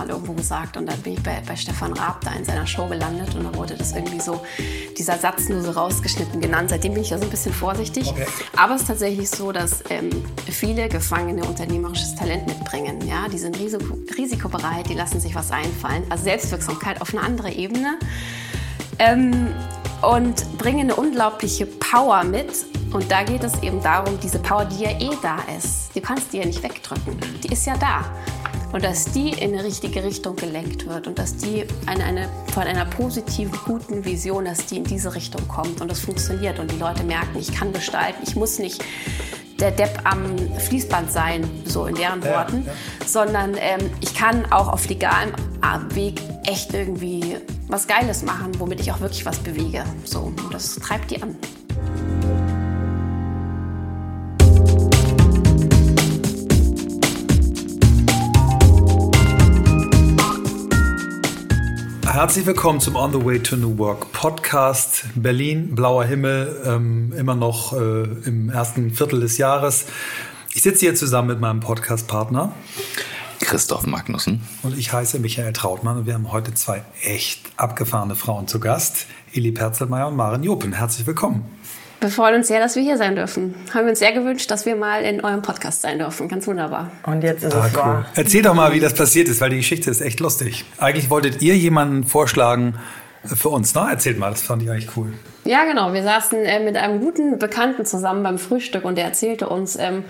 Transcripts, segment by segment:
mal irgendwo gesagt und dann bin ich bei, bei Stefan Raab da in seiner Show gelandet und da wurde das irgendwie so, dieser Satz nur so rausgeschnitten genannt. Seitdem bin ich da so ein bisschen vorsichtig. Okay. Aber es ist tatsächlich so, dass ähm, viele Gefangene unternehmerisches Talent mitbringen. Ja? Die sind risiko risikobereit, die lassen sich was einfallen. Also Selbstwirksamkeit auf eine andere Ebene. Ähm, und bringen eine unglaubliche Power mit. Und da geht es eben darum, diese Power, die ja eh da ist, die kannst du ja nicht wegdrücken. Die ist ja da. Und dass die in eine richtige Richtung gelenkt wird und dass die eine, eine, von einer positiven, guten Vision, dass die in diese Richtung kommt und das funktioniert und die Leute merken, ich kann gestalten, ich muss nicht der Depp am Fließband sein, so in deren Worten, ja, ja. sondern ähm, ich kann auch auf legalem Weg echt irgendwie was Geiles machen, womit ich auch wirklich was bewege. So, und das treibt die an. Herzlich willkommen zum On the Way to New Work Podcast. Berlin, blauer Himmel, ähm, immer noch äh, im ersten Viertel des Jahres. Ich sitze hier zusammen mit meinem Podcast-Partner. Christoph Magnussen. Und ich heiße Michael Trautmann und wir haben heute zwei echt abgefahrene Frauen zu Gast. Eli Perzelmeier und Maren Jopen. Herzlich willkommen. Wir freuen uns sehr, dass wir hier sein dürfen. Haben wir uns sehr gewünscht, dass wir mal in eurem Podcast sein dürfen. Ganz wunderbar. Und jetzt ist ah, es wahr. Erzähl doch mal, wie das passiert ist, weil die Geschichte ist echt lustig. Eigentlich wolltet ihr jemanden vorschlagen für uns, ne? Erzählt mal, das fand ich eigentlich cool. Ja, genau. Wir saßen äh, mit einem guten Bekannten zusammen beim Frühstück und der erzählte uns, ähm,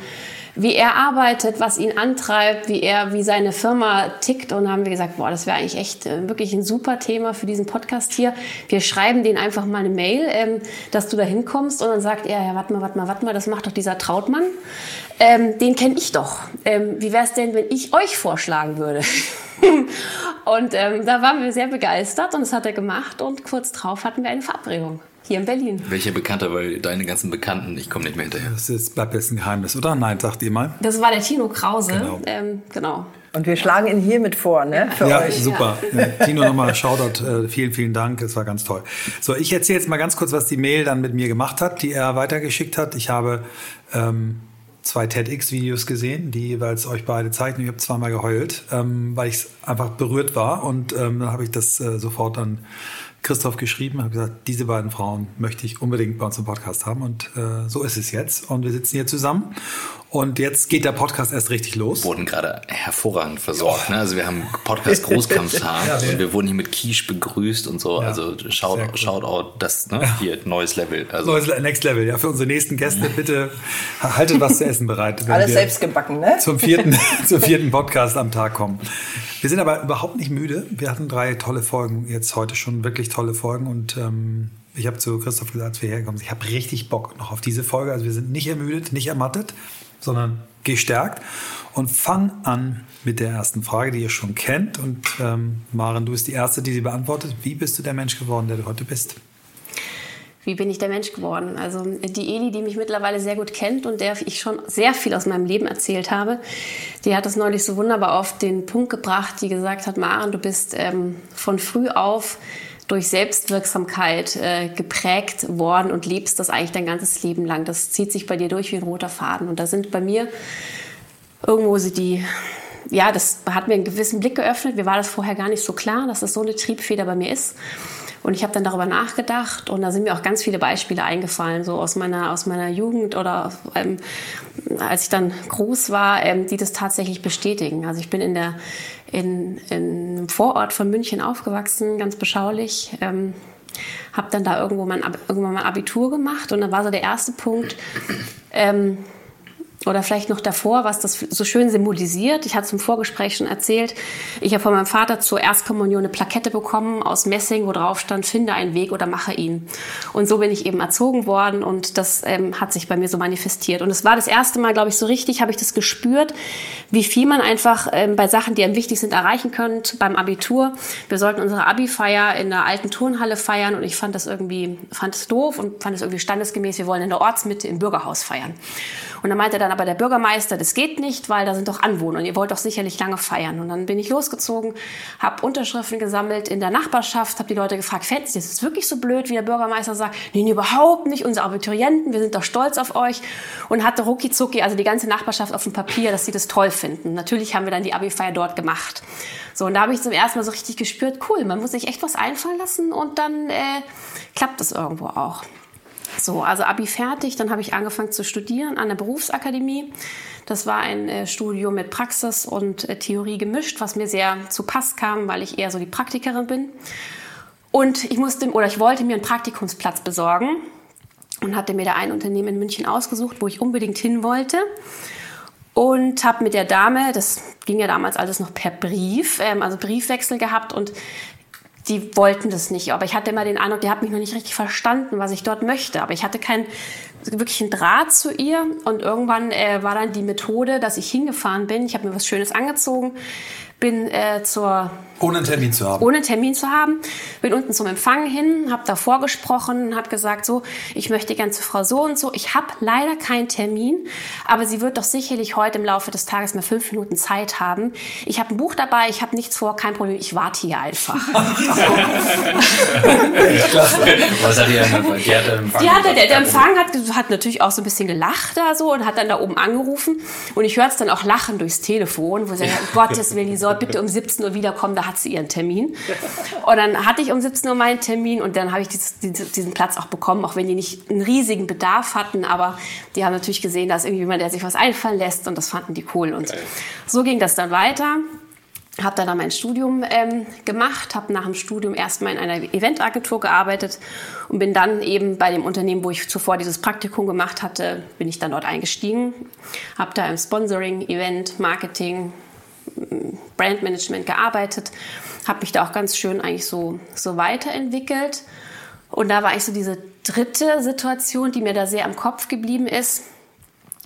wie er arbeitet, was ihn antreibt, wie er, wie seine Firma tickt. Und haben wir gesagt, boah, das wäre eigentlich echt äh, wirklich ein super Thema für diesen Podcast hier. Wir schreiben den einfach mal eine Mail, ähm, dass du da hinkommst. Und dann sagt er, ja, warte mal, warte mal, warte mal, das macht doch dieser Trautmann. Ähm, den kenne ich doch. Ähm, wie wäre es denn, wenn ich euch vorschlagen würde? und ähm, da waren wir sehr begeistert und das hat er gemacht. Und kurz drauf hatten wir eine Verabredung hier in Berlin. Welcher Bekannter? Weil deine ganzen Bekannten, ich komme nicht mehr hinterher. Das ist, bleibt jetzt ein Geheimnis, oder? Nein, sagt ihr mal. Das war der Tino Krause. Genau. Ähm, genau. Und wir schlagen ihn hiermit vor, ne? Für ja, euch. super. Ja. Tino, nochmal Shoutout. Äh, vielen, vielen Dank. Es war ganz toll. So, ich erzähle jetzt mal ganz kurz, was die Mail dann mit mir gemacht hat, die er weitergeschickt hat. Ich habe ähm, zwei TEDx-Videos gesehen, die jeweils euch beide zeigen. Ich habe zweimal geheult, ähm, weil ich einfach berührt war. Und ähm, dann habe ich das äh, sofort dann Christoph geschrieben, habe gesagt, diese beiden Frauen möchte ich unbedingt bei uns im Podcast haben. Und äh, so ist es jetzt. Und wir sitzen hier zusammen und jetzt geht der Podcast erst richtig los. Wir wurden gerade hervorragend versorgt. Ne? Also wir haben Podcast Großkampftag ja, und wir wurden hier mit Quiche begrüßt und so. Ja, also Shout, cool. Shoutout, das ne? hier neues Level. Also neues Next Level. Ja, für unsere nächsten Gäste bitte haltet was zu essen bereit. Alles selbst gebacken, ne? Zum vierten, zum vierten Podcast am Tag kommen. Wir sind aber überhaupt nicht müde. Wir hatten drei tolle Folgen jetzt heute schon wirklich tolle Folgen und ähm, ich habe zu Christoph gesagt, als wir hergekommen sind, ich habe richtig Bock noch auf diese Folge. Also wir sind nicht ermüdet, nicht ermattet sondern gestärkt. Und fang an mit der ersten Frage, die ihr schon kennt. Und ähm, Maren, du bist die Erste, die sie beantwortet. Wie bist du der Mensch geworden, der du heute bist? Wie bin ich der Mensch geworden? Also die Eli, die mich mittlerweile sehr gut kennt und der ich schon sehr viel aus meinem Leben erzählt habe, die hat es neulich so wunderbar auf den Punkt gebracht, die gesagt hat, Maren, du bist ähm, von früh auf durch Selbstwirksamkeit äh, geprägt worden und lebst das eigentlich dein ganzes Leben lang. Das zieht sich bei dir durch wie ein roter Faden. Und da sind bei mir irgendwo sie die, ja, das hat mir einen gewissen Blick geöffnet. Mir war das vorher gar nicht so klar, dass das so eine Triebfeder bei mir ist. Und ich habe dann darüber nachgedacht und da sind mir auch ganz viele Beispiele eingefallen, so aus meiner, aus meiner Jugend oder ähm, als ich dann groß war, ähm, die das tatsächlich bestätigen. Also ich bin in der in, in einem Vorort von München aufgewachsen, ganz beschaulich. Ähm, habe dann da irgendwo mein, irgendwann mein Abitur gemacht und dann war so der erste Punkt, ähm, oder vielleicht noch davor, was das so schön symbolisiert. Ich hatte es im Vorgespräch schon erzählt. Ich habe von meinem Vater zur Erstkommunion eine Plakette bekommen aus Messing, wo drauf stand, finde einen Weg oder mache ihn. Und so bin ich eben erzogen worden und das ähm, hat sich bei mir so manifestiert. Und es war das erste Mal, glaube ich, so richtig, habe ich das gespürt, wie viel man einfach ähm, bei Sachen, die einem wichtig sind, erreichen könnte beim Abitur. Wir sollten unsere Abi-Feier in der alten Turnhalle feiern und ich fand das irgendwie, fand es doof und fand es irgendwie standesgemäß. Wir wollen in der Ortsmitte im Bürgerhaus feiern. Und dann meinte er dann aber der Bürgermeister, das geht nicht, weil da sind doch Anwohner und ihr wollt doch sicherlich lange feiern. Und dann bin ich losgezogen, habe Unterschriften gesammelt in der Nachbarschaft, habe die Leute gefragt, fällt es das wirklich so blöd, wie der Bürgermeister sagt? Nee, überhaupt nicht, unsere Abiturienten, wir sind doch stolz auf euch. Und hatte rucki zucki, also die ganze Nachbarschaft auf dem Papier, dass sie das toll finden. Natürlich haben wir dann die Abi-Feier dort gemacht. So, und da habe ich zum ersten Mal so richtig gespürt, cool, man muss sich echt was einfallen lassen und dann äh, klappt es irgendwo auch. So, also Abi fertig, dann habe ich angefangen zu studieren an der Berufsakademie. Das war ein äh, Studium mit Praxis und äh, Theorie gemischt, was mir sehr zu Pass kam, weil ich eher so die Praktikerin bin. Und ich musste oder ich wollte mir einen Praktikumsplatz besorgen und hatte mir da ein Unternehmen in München ausgesucht, wo ich unbedingt hin wollte. Und habe mit der Dame, das ging ja damals alles noch per Brief, ähm, also Briefwechsel gehabt und die wollten das nicht. Aber ich hatte immer den Eindruck, die hat mich noch nicht richtig verstanden, was ich dort möchte. Aber ich hatte keinen wirklichen Draht zu ihr. Und irgendwann äh, war dann die Methode, dass ich hingefahren bin. Ich habe mir was Schönes angezogen, bin äh, zur ohne einen Termin zu haben. Ohne einen Termin zu haben. Bin unten zum Empfang hin, habe da vorgesprochen, habe gesagt, so, ich möchte gern zu Frau so und so. Ich habe leider keinen Termin, aber sie wird doch sicherlich heute im Laufe des Tages mal fünf Minuten Zeit haben. Ich habe ein Buch dabei, ich habe nichts vor, kein Problem, ich warte hier einfach. Was hat die, die hat Empfang? Die hatte, der, der Empfang hat, hat natürlich auch so ein bisschen gelacht da so und hat dann da oben angerufen. Und ich höre es dann auch lachen durchs Telefon, wo sie sagt, um Gottes Willen, die soll bitte um 17 Uhr wiederkommen, da hat sie ihren Termin. Und dann hatte ich um 17 Uhr meinen Termin und dann habe ich dieses, diesen Platz auch bekommen, auch wenn die nicht einen riesigen Bedarf hatten, aber die haben natürlich gesehen, dass irgendwie jemand, der sich was einfallen lässt und das fanden die cool. Und okay. so ging das dann weiter habe dann, dann mein Studium ähm, gemacht, habe nach dem Studium erstmal in einer Eventagentur gearbeitet und bin dann eben bei dem Unternehmen, wo ich zuvor dieses Praktikum gemacht hatte, bin ich dann dort eingestiegen, habe da im Sponsoring, Event, Marketing, Brandmanagement gearbeitet, habe mich da auch ganz schön eigentlich so, so weiterentwickelt. Und da war eigentlich so diese dritte Situation, die mir da sehr am Kopf geblieben ist.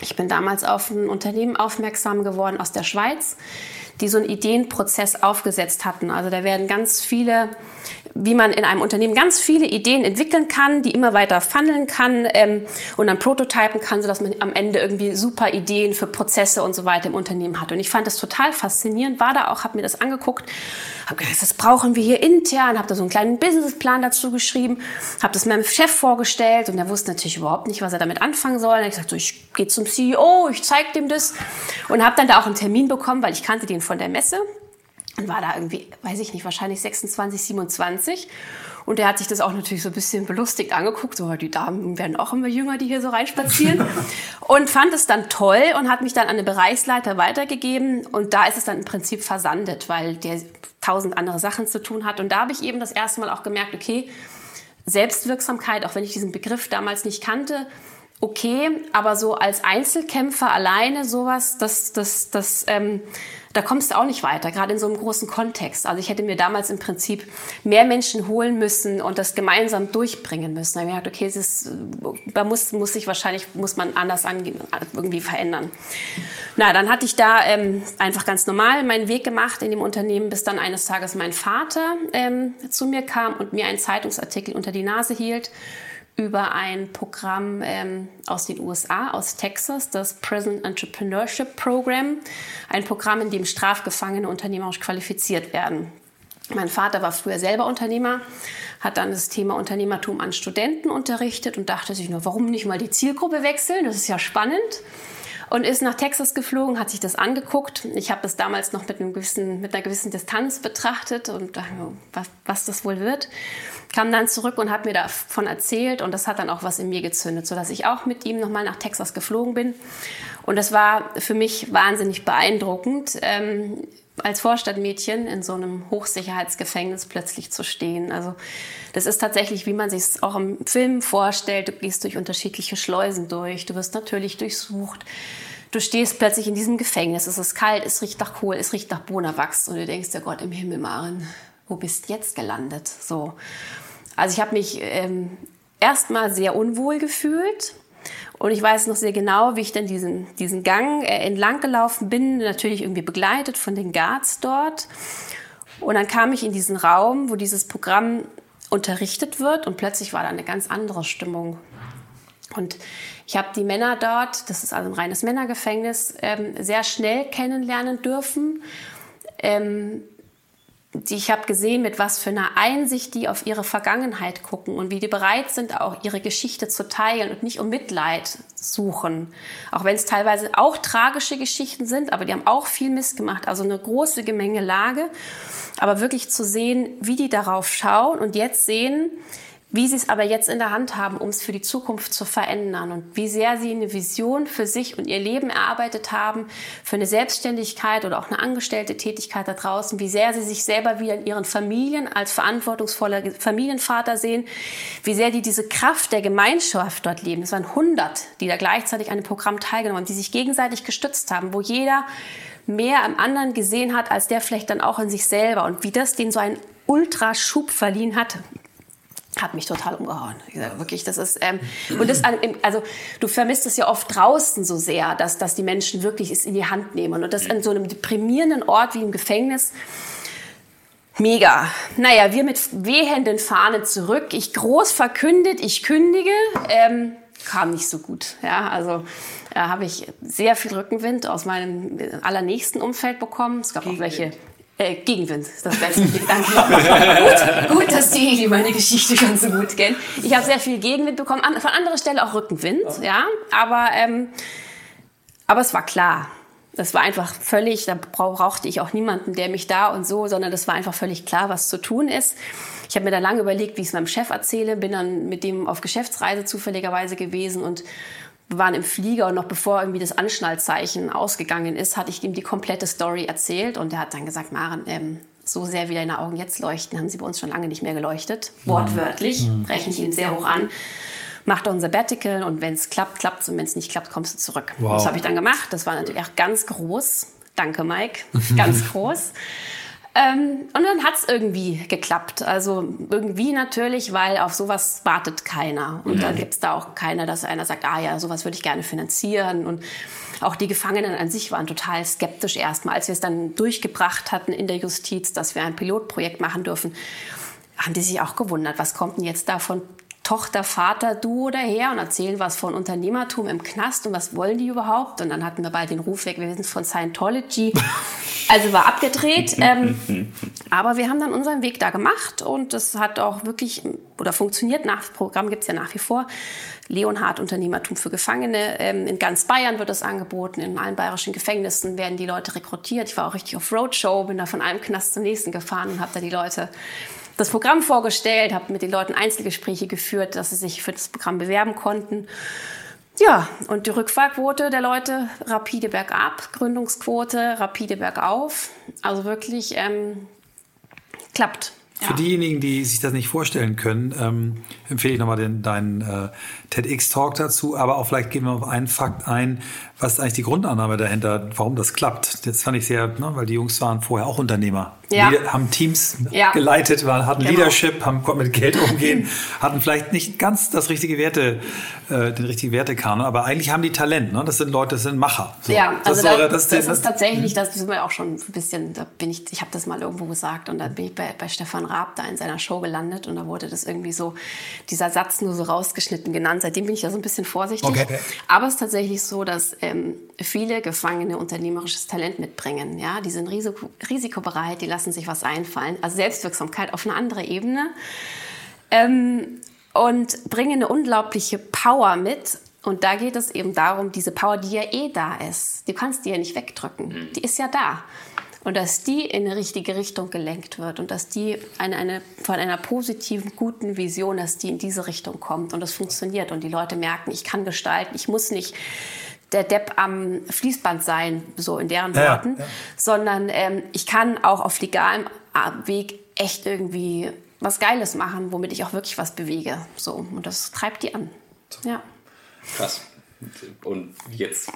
Ich bin damals auf ein Unternehmen aufmerksam geworden aus der Schweiz, die so einen Ideenprozess aufgesetzt hatten. Also da werden ganz viele wie man in einem Unternehmen ganz viele Ideen entwickeln kann, die immer weiter funneln kann ähm, und dann prototypen kann, sodass man am Ende irgendwie super Ideen für Prozesse und so weiter im Unternehmen hat. Und ich fand das total faszinierend, war da auch, habe mir das angeguckt, habe gedacht, das brauchen wir hier intern, habe da so einen kleinen Businessplan dazu geschrieben, habe das meinem Chef vorgestellt und der wusste natürlich überhaupt nicht, was er damit anfangen soll. Und ich gesagt, so, ich gehe zum CEO, ich zeige dem das und habe dann da auch einen Termin bekommen, weil ich kannte den von der Messe und war da irgendwie, weiß ich nicht, wahrscheinlich 26, 27. Und der hat sich das auch natürlich so ein bisschen belustigt angeguckt. So, die Damen werden auch immer jünger, die hier so reinspazieren. und fand es dann toll und hat mich dann an den Bereichsleiter weitergegeben. Und da ist es dann im Prinzip versandet, weil der tausend andere Sachen zu tun hat. Und da habe ich eben das erste Mal auch gemerkt, okay, Selbstwirksamkeit, auch wenn ich diesen Begriff damals nicht kannte, okay, aber so als Einzelkämpfer alleine sowas, das, das, das, ähm, da kommst du auch nicht weiter, gerade in so einem großen Kontext. Also ich hätte mir damals im Prinzip mehr Menschen holen müssen und das gemeinsam durchbringen müssen. Da habe ich gedacht, okay, ist, da muss, muss sich wahrscheinlich, muss man anders angehen, irgendwie verändern. Na, dann hatte ich da ähm, einfach ganz normal meinen Weg gemacht in dem Unternehmen, bis dann eines Tages mein Vater ähm, zu mir kam und mir einen Zeitungsartikel unter die Nase hielt über ein Programm ähm, aus den USA, aus Texas, das Prison Entrepreneurship Program. Ein Programm, in dem Strafgefangene unternehmerisch qualifiziert werden. Mein Vater war früher selber Unternehmer, hat dann das Thema Unternehmertum an Studenten unterrichtet und dachte sich nur, warum nicht mal die Zielgruppe wechseln? Das ist ja spannend und ist nach Texas geflogen, hat sich das angeguckt. Ich habe das damals noch mit, gewissen, mit einer gewissen Distanz betrachtet und dachte, was, was das wohl wird. Kam dann zurück und hat mir davon erzählt und das hat dann auch was in mir gezündet, sodass ich auch mit ihm nochmal nach Texas geflogen bin. Und das war für mich wahnsinnig beeindruckend. Ähm, als Vorstadtmädchen in so einem Hochsicherheitsgefängnis plötzlich zu stehen. Also das ist tatsächlich, wie man sich es auch im Film vorstellt. Du gehst durch unterschiedliche Schleusen durch. Du wirst natürlich durchsucht. Du stehst plötzlich in diesem Gefängnis. Es ist kalt, es riecht nach Kohl, es riecht nach Bonawachs. Und du denkst, ja Gott im Himmel, Maren, wo bist jetzt gelandet? So. Also ich habe mich ähm, erstmal sehr unwohl gefühlt und ich weiß noch sehr genau, wie ich dann diesen, diesen Gang äh, entlang gelaufen bin, natürlich irgendwie begleitet von den Guards dort. Und dann kam ich in diesen Raum, wo dieses Programm unterrichtet wird und plötzlich war da eine ganz andere Stimmung. Und ich habe die Männer dort, das ist also ein reines Männergefängnis, ähm, sehr schnell kennenlernen dürfen. Ähm, die, ich habe gesehen, mit was für einer Einsicht die auf ihre Vergangenheit gucken und wie die bereit sind, auch ihre Geschichte zu teilen und nicht um Mitleid suchen. Auch wenn es teilweise auch tragische Geschichten sind, aber die haben auch viel Mist gemacht. Also eine große Gemengelage. Aber wirklich zu sehen, wie die darauf schauen und jetzt sehen, wie sie es aber jetzt in der Hand haben, um es für die Zukunft zu verändern und wie sehr sie eine Vision für sich und ihr Leben erarbeitet haben, für eine Selbstständigkeit oder auch eine angestellte Tätigkeit da draußen, wie sehr sie sich selber wieder in ihren Familien als verantwortungsvoller Familienvater sehen, wie sehr die diese Kraft der Gemeinschaft dort leben. Es waren 100, die da gleichzeitig an dem Programm teilgenommen haben, die sich gegenseitig gestützt haben, wo jeder mehr am anderen gesehen hat, als der vielleicht dann auch in sich selber und wie das den so einen Ultraschub verliehen hat hat mich total umgehauen. Sage, wirklich, das ist ähm, und das also du vermisst es ja oft draußen so sehr, dass dass die Menschen wirklich es in die Hand nehmen und das an so einem deprimierenden Ort wie im Gefängnis. Mega. Naja, wir mit wehenden Fahnen zurück. Ich groß verkündet, ich kündige. Ähm, kam nicht so gut. Ja, also da habe ich sehr viel Rückenwind aus meinem allernächsten Umfeld bekommen. Es gab auch welche äh, Gegenwind ist das beste. Danke. gut, gut, dass die meine Geschichte schon so gut kennen. Ich habe sehr viel Gegenwind bekommen, an, von anderer Stelle auch Rückenwind, ja. Aber, ähm, aber es war klar. Das war einfach völlig, da brauchte ich auch niemanden, der mich da und so, sondern das war einfach völlig klar, was zu tun ist. Ich habe mir da lange überlegt, wie ich es meinem Chef erzähle, bin dann mit dem auf Geschäftsreise zufälligerweise gewesen und waren im Flieger und noch bevor irgendwie das Anschnallzeichen ausgegangen ist, hatte ich ihm die komplette Story erzählt und er hat dann gesagt, Maren, ähm, so sehr wie deine Augen jetzt leuchten, haben sie bei uns schon lange nicht mehr geleuchtet. Wortwörtlich, mhm. rechne ich ihm sehr hoch an. Mach doch ein Sabbatical und wenn es klappt, klappt es und wenn es nicht klappt, kommst du zurück. Wow. Das habe ich dann gemacht. Das war natürlich auch ganz groß. Danke, Mike. Ganz groß. Ähm, und dann hat's irgendwie geklappt. Also irgendwie natürlich, weil auf sowas wartet keiner. Und mhm. da gibt's da auch keiner, dass einer sagt, ah ja, sowas würde ich gerne finanzieren. Und auch die Gefangenen an sich waren total skeptisch erstmal, als wir es dann durchgebracht hatten in der Justiz, dass wir ein Pilotprojekt machen dürfen haben die sich auch gewundert, was kommt denn jetzt da von Tochter, Vater, Duo daher und erzählen was von Unternehmertum im Knast und was wollen die überhaupt? Und dann hatten wir bald den Ruf weg, wir sind von Scientology. Also war abgedreht. Ähm, aber wir haben dann unseren Weg da gemacht und das hat auch wirklich oder funktioniert. Nach Programm gibt es ja nach wie vor. Leonhard Unternehmertum für Gefangene. Ähm, in ganz Bayern wird das angeboten. In allen bayerischen Gefängnissen werden die Leute rekrutiert. Ich war auch richtig auf Roadshow, bin da von einem Knast zum nächsten gefahren und habe da die Leute das Programm vorgestellt, habe mit den Leuten Einzelgespräche geführt, dass sie sich für das Programm bewerben konnten. Ja, und die Rückfahrquote der Leute rapide bergab, Gründungsquote rapide bergauf. Also wirklich ähm, klappt. Für ja. diejenigen, die sich das nicht vorstellen können, ähm, empfehle ich nochmal den, deinen äh, TEDx-Talk dazu. Aber auch vielleicht gehen wir auf einen Fakt ein, was ist eigentlich die Grundannahme dahinter, warum das klappt. Das fand ich sehr, ne, weil die Jungs waren vorher auch Unternehmer. Ja. Die haben Teams ja. geleitet, waren, hatten genau. Leadership, haben, konnten mit Geld umgehen, hatten vielleicht nicht ganz das richtige Werte, äh, den richtigen Wertekanon, aber eigentlich haben die Talent. Ne? Das sind Leute, das sind Macher. So. Ja, also das, da, das, das, das, ist tatsächlich, das ist mir auch schon ein bisschen, da bin ich, ich habe das mal irgendwo gesagt und da bin ich bei, bei Stefan Raab da in seiner Show gelandet und da wurde das irgendwie so, dieser Satz nur so rausgeschnitten genannt. Seitdem bin ich da so ein bisschen vorsichtig. Okay. Aber es ist tatsächlich so, dass ähm, viele Gefangene unternehmerisches Talent mitbringen. Ja, die sind risiko, risikobereit, die lassen sich was einfallen. Also Selbstwirksamkeit auf eine andere Ebene. Ähm, und bringen eine unglaubliche Power mit. Und da geht es eben darum, diese Power, die ja eh da ist, du kannst die ja nicht wegdrücken. Mhm. Die ist ja da. Und dass die in eine richtige Richtung gelenkt wird und dass die eine, eine, von einer positiven, guten Vision, dass die in diese Richtung kommt und das funktioniert und die Leute merken, ich kann gestalten, ich muss nicht der Depp am Fließband sein, so in deren ja, Worten, ja. sondern ähm, ich kann auch auf legalem Weg echt irgendwie was Geiles machen, womit ich auch wirklich was bewege. So, und das treibt die an. Ja. Krass. Und jetzt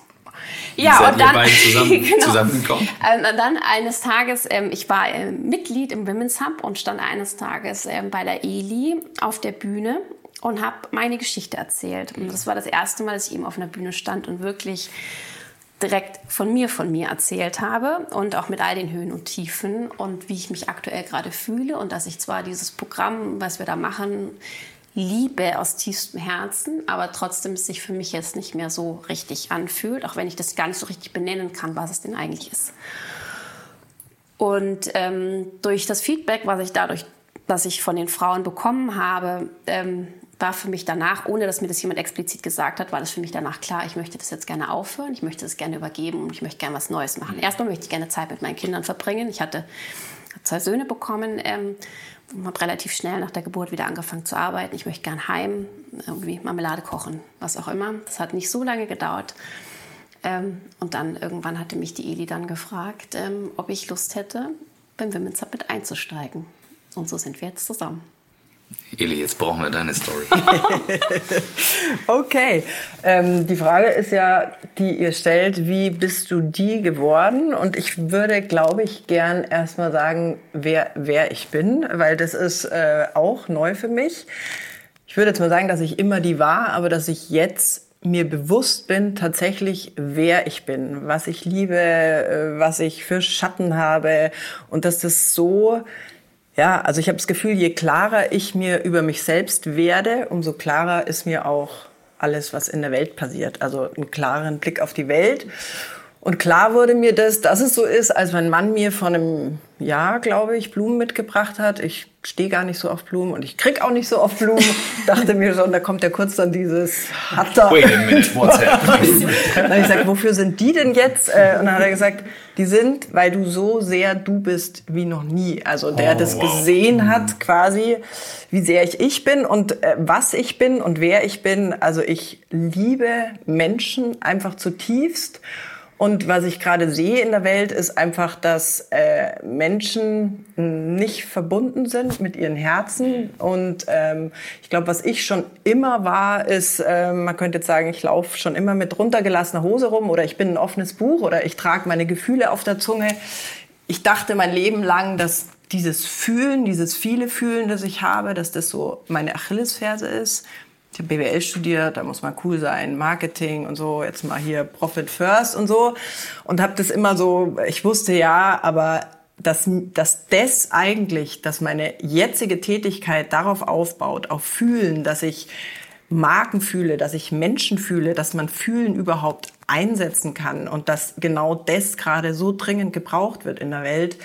ja, und dann, zusammen, genau. zusammengekommen? Ähm, und dann eines Tages, ähm, ich war äh, Mitglied im Women's Hub und stand eines Tages ähm, bei der Eli auf der Bühne und habe meine Geschichte erzählt. Und das war das erste Mal, dass ich eben auf einer Bühne stand und wirklich direkt von mir, von mir erzählt habe und auch mit all den Höhen und Tiefen und wie ich mich aktuell gerade fühle und dass ich zwar dieses Programm, was wir da machen, liebe aus tiefstem Herzen, aber trotzdem es sich für mich jetzt nicht mehr so richtig anfühlt, auch wenn ich das gar nicht so richtig benennen kann, was es denn eigentlich ist. Und ähm, durch das Feedback, was ich dadurch, was ich von den Frauen bekommen habe, ähm, war für mich danach, ohne dass mir das jemand explizit gesagt hat, war das für mich danach klar, ich möchte das jetzt gerne aufhören, ich möchte das gerne übergeben und ich möchte gerne was Neues machen. Erstmal möchte ich gerne Zeit mit meinen Kindern verbringen. Ich hatte zwei Söhne bekommen ähm, habe relativ schnell nach der Geburt wieder angefangen zu arbeiten. Ich möchte gerne heim, irgendwie Marmelade kochen, was auch immer. Das hat nicht so lange gedauert. Ähm, und dann irgendwann hatte mich die Eli dann gefragt, ähm, ob ich Lust hätte, beim Women's Summit einzusteigen. Und so sind wir jetzt zusammen. Eli, jetzt brauchen wir deine Story. okay. Ähm, die Frage ist ja, die ihr stellt, wie bist du die geworden? Und ich würde, glaube ich, gern erstmal sagen, wer, wer ich bin, weil das ist äh, auch neu für mich. Ich würde jetzt mal sagen, dass ich immer die war, aber dass ich jetzt mir bewusst bin, tatsächlich, wer ich bin, was ich liebe, äh, was ich für Schatten habe und dass das so ja, also ich habe das Gefühl, je klarer ich mir über mich selbst werde, umso klarer ist mir auch alles, was in der Welt passiert. Also einen klaren Blick auf die Welt. Und klar wurde mir das, dass es so ist, als mein Mann mir vor einem Jahr, glaube ich, Blumen mitgebracht hat. Ich stehe gar nicht so auf Blumen und ich krieg auch nicht so oft Blumen. Dachte mir schon, da kommt ja kurz dann dieses hat er. Wait a minute, what's happening? dann habe ich gesagt, wofür sind die denn jetzt? Äh, und dann hat er gesagt, die sind, weil du so sehr du bist wie noch nie. Also der oh, das wow. gesehen hat quasi, wie sehr ich ich bin und äh, was ich bin und wer ich bin. Also ich liebe Menschen einfach zutiefst. Und was ich gerade sehe in der Welt, ist einfach, dass äh, Menschen nicht verbunden sind mit ihren Herzen. Und ähm, ich glaube, was ich schon immer war, ist, äh, man könnte jetzt sagen, ich laufe schon immer mit runtergelassener Hose rum oder ich bin ein offenes Buch oder ich trage meine Gefühle auf der Zunge. Ich dachte mein Leben lang, dass dieses Fühlen, dieses viele Fühlen, das ich habe, dass das so meine Achillesferse ist ich habe BWL studiert, da muss man cool sein, Marketing und so, jetzt mal hier Profit First und so. Und habe das immer so, ich wusste ja, aber dass, dass das eigentlich, dass meine jetzige Tätigkeit darauf aufbaut, auf Fühlen, dass ich Marken fühle, dass ich Menschen fühle, dass man Fühlen überhaupt einsetzen kann und dass genau das gerade so dringend gebraucht wird in der Welt.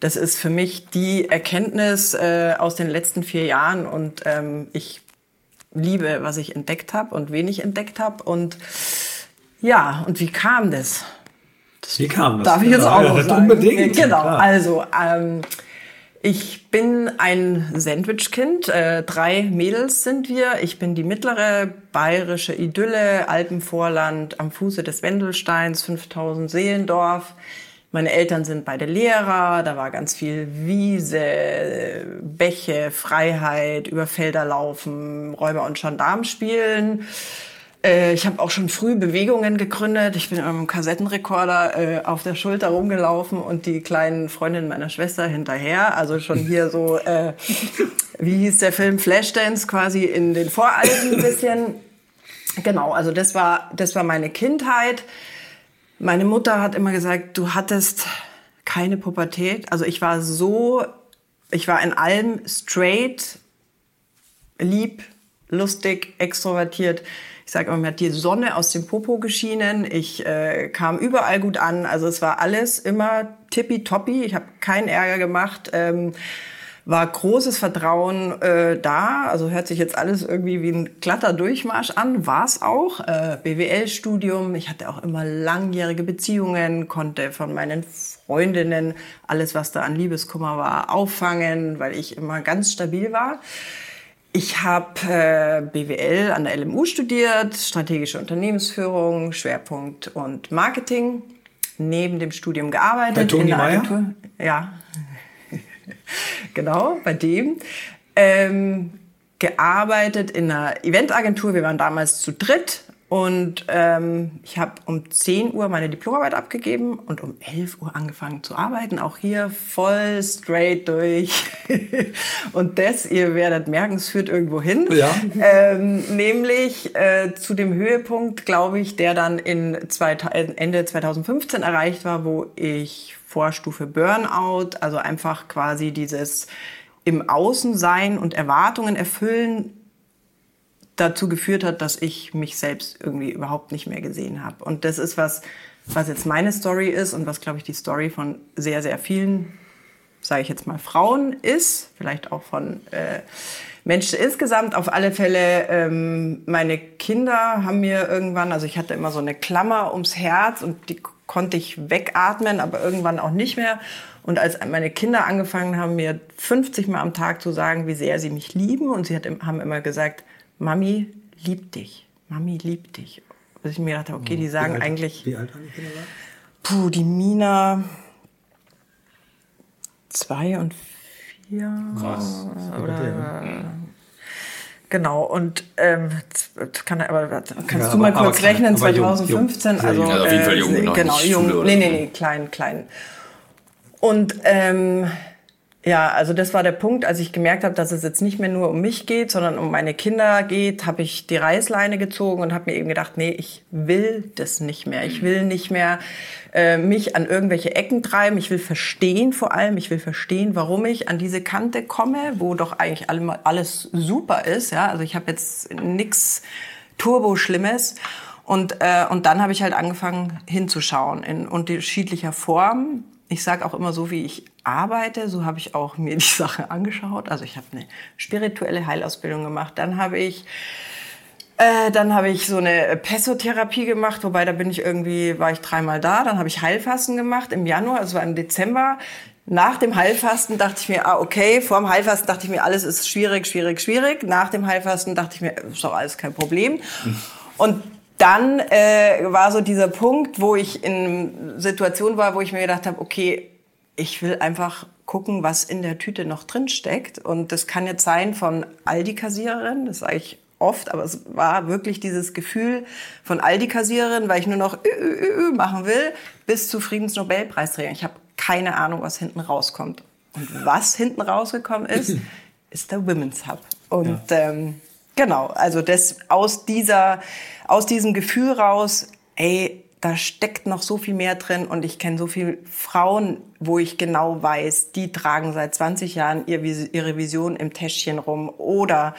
Das ist für mich die Erkenntnis äh, aus den letzten vier Jahren und ähm, ich liebe, was ich entdeckt habe und wenig entdeckt habe. Und ja, und wie kam das? das wie kam das? Darf ich jetzt ja, auch noch sagen? Unbedingt. Genau, klar. also ähm, ich bin ein Sandwich-Kind. Äh, drei Mädels sind wir. Ich bin die mittlere bayerische Idylle, Alpenvorland am Fuße des Wendelsteins, 5000 Seelendorf. Meine Eltern sind beide Lehrer, da war ganz viel Wiese, Bäche, Freiheit, über Felder laufen, Räuber und Gendarm spielen. Äh, ich habe auch schon früh Bewegungen gegründet. Ich bin mit einem Kassettenrekorder äh, auf der Schulter rumgelaufen und die kleinen Freundinnen meiner Schwester hinterher. Also schon hier so, äh, wie hieß der Film Flashdance quasi in den Voralpen ein bisschen. Genau, also das war, das war meine Kindheit. Meine Mutter hat immer gesagt, du hattest keine Pubertät. Also ich war so, ich war in allem straight, lieb, lustig, extrovertiert. Ich sage immer, mir hat die Sonne aus dem Popo geschienen. Ich äh, kam überall gut an. Also es war alles immer tippitoppi. Ich habe keinen Ärger gemacht. Ähm, war großes Vertrauen äh, da. Also hört sich jetzt alles irgendwie wie ein glatter Durchmarsch an. War es auch. Äh, BWL-Studium. Ich hatte auch immer langjährige Beziehungen, konnte von meinen Freundinnen alles, was da an Liebeskummer war, auffangen, weil ich immer ganz stabil war. Ich habe äh, BWL an der LMU studiert, strategische Unternehmensführung, Schwerpunkt und Marketing. Neben dem Studium gearbeitet. Bei Toni in der Agentur. Ja, genau, bei dem. Ähm, gearbeitet in einer Eventagentur. Wir waren damals zu dritt und ähm, ich habe um 10 Uhr meine Diplomarbeit abgegeben und um 11 Uhr angefangen zu arbeiten. Auch hier voll straight durch. und das, ihr werdet merken, es führt irgendwo hin. Ja. Ähm, nämlich äh, zu dem Höhepunkt, glaube ich, der dann in zwei, Ende 2015 erreicht war, wo ich Vorstufe Burnout, also einfach quasi dieses im Außen sein und Erwartungen erfüllen dazu geführt hat, dass ich mich selbst irgendwie überhaupt nicht mehr gesehen habe. Und das ist was, was jetzt meine Story ist und was, glaube ich, die Story von sehr, sehr vielen, sage ich jetzt mal, Frauen ist, vielleicht auch von äh, Menschen insgesamt. Auf alle Fälle, ähm, meine Kinder haben mir irgendwann, also ich hatte immer so eine Klammer ums Herz und die konnte ich wegatmen, aber irgendwann auch nicht mehr. Und als meine Kinder angefangen haben, mir 50 Mal am Tag zu sagen, wie sehr sie mich lieben, und sie hat, haben immer gesagt, Mami liebt dich, Mami liebt dich. Dass ich mir dachte, okay, die sagen wie alt, eigentlich. Wie alt waren die Kinder? Puh, die Mina zwei und vier. Krass. Oder, Genau, und ähm, kann, aber, kannst Ja, du mal aber- kurz aber rechnen, aber jung, 2015, jung. also, Ja, auf jeden Fall jung, äh, genau, jung, nee, nee, nee, klein, klein. Und ähm, ja, also das war der Punkt, als ich gemerkt habe, dass es jetzt nicht mehr nur um mich geht, sondern um meine Kinder geht, habe ich die Reißleine gezogen und habe mir eben gedacht, nee, ich will das nicht mehr. Ich will nicht mehr äh, mich an irgendwelche Ecken treiben. Ich will verstehen vor allem, ich will verstehen, warum ich an diese Kante komme, wo doch eigentlich alle- alles super ist. Ja, also ich habe jetzt nix Turbo-Schlimmes. Und, äh, und dann habe ich halt angefangen hinzuschauen in unterschiedlicher Form. Ich sage auch immer so, wie ich arbeite, so habe ich auch mir die Sache angeschaut. Also ich habe eine spirituelle Heilausbildung gemacht. Dann habe ich äh, dann habe ich so eine Pessotherapie gemacht, wobei da bin ich irgendwie, war ich dreimal da. Dann habe ich Heilfasten gemacht im Januar, also war im Dezember. Nach dem Heilfasten dachte ich mir, ah, okay, vor dem Heilfasten dachte ich mir, alles ist schwierig, schwierig, schwierig. Nach dem Heilfasten dachte ich mir, ist doch alles kein Problem. Und dann äh, war so dieser Punkt, wo ich in Situation war, wo ich mir gedacht habe, okay, ich will einfach gucken, was in der Tüte noch drin steckt. Und das kann jetzt sein von Aldi-Kassiererin, das sage ich oft, aber es war wirklich dieses Gefühl von Aldi-Kassiererin, weil ich nur noch Ü, Ü, Ü, machen will, bis zu Friedensnobelpreisträger. Ich habe keine Ahnung, was hinten rauskommt. Und was hinten rausgekommen ist, ist der Women's Hub. Und ähm, genau, also das aus dieser, aus diesem Gefühl raus, ey, da steckt noch so viel mehr drin und ich kenne so viele Frauen, wo ich genau weiß, die tragen seit 20 Jahren ihre Vision im Täschchen rum oder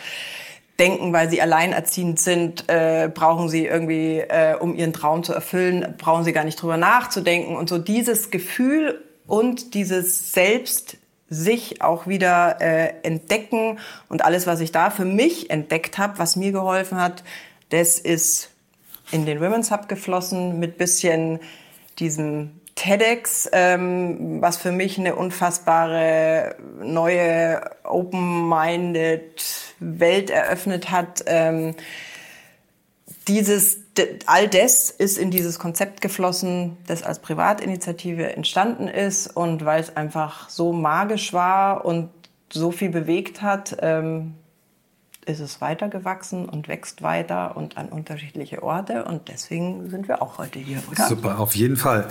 denken, weil sie alleinerziehend sind, äh, brauchen sie irgendwie, äh, um ihren Traum zu erfüllen, brauchen sie gar nicht drüber nachzudenken. Und so dieses Gefühl und dieses Selbst sich auch wieder äh, entdecken und alles, was ich da für mich entdeckt habe, was mir geholfen hat, das ist in den Women's Hub geflossen mit bisschen diesem TEDx, ähm, was für mich eine unfassbare neue open-minded Welt eröffnet hat. Ähm, dieses, all das ist in dieses Konzept geflossen, das als Privatinitiative entstanden ist und weil es einfach so magisch war und so viel bewegt hat, ähm, ist es weitergewachsen und wächst weiter und an unterschiedliche Orte und deswegen sind wir auch heute hier, oder? Super, auf jeden Fall.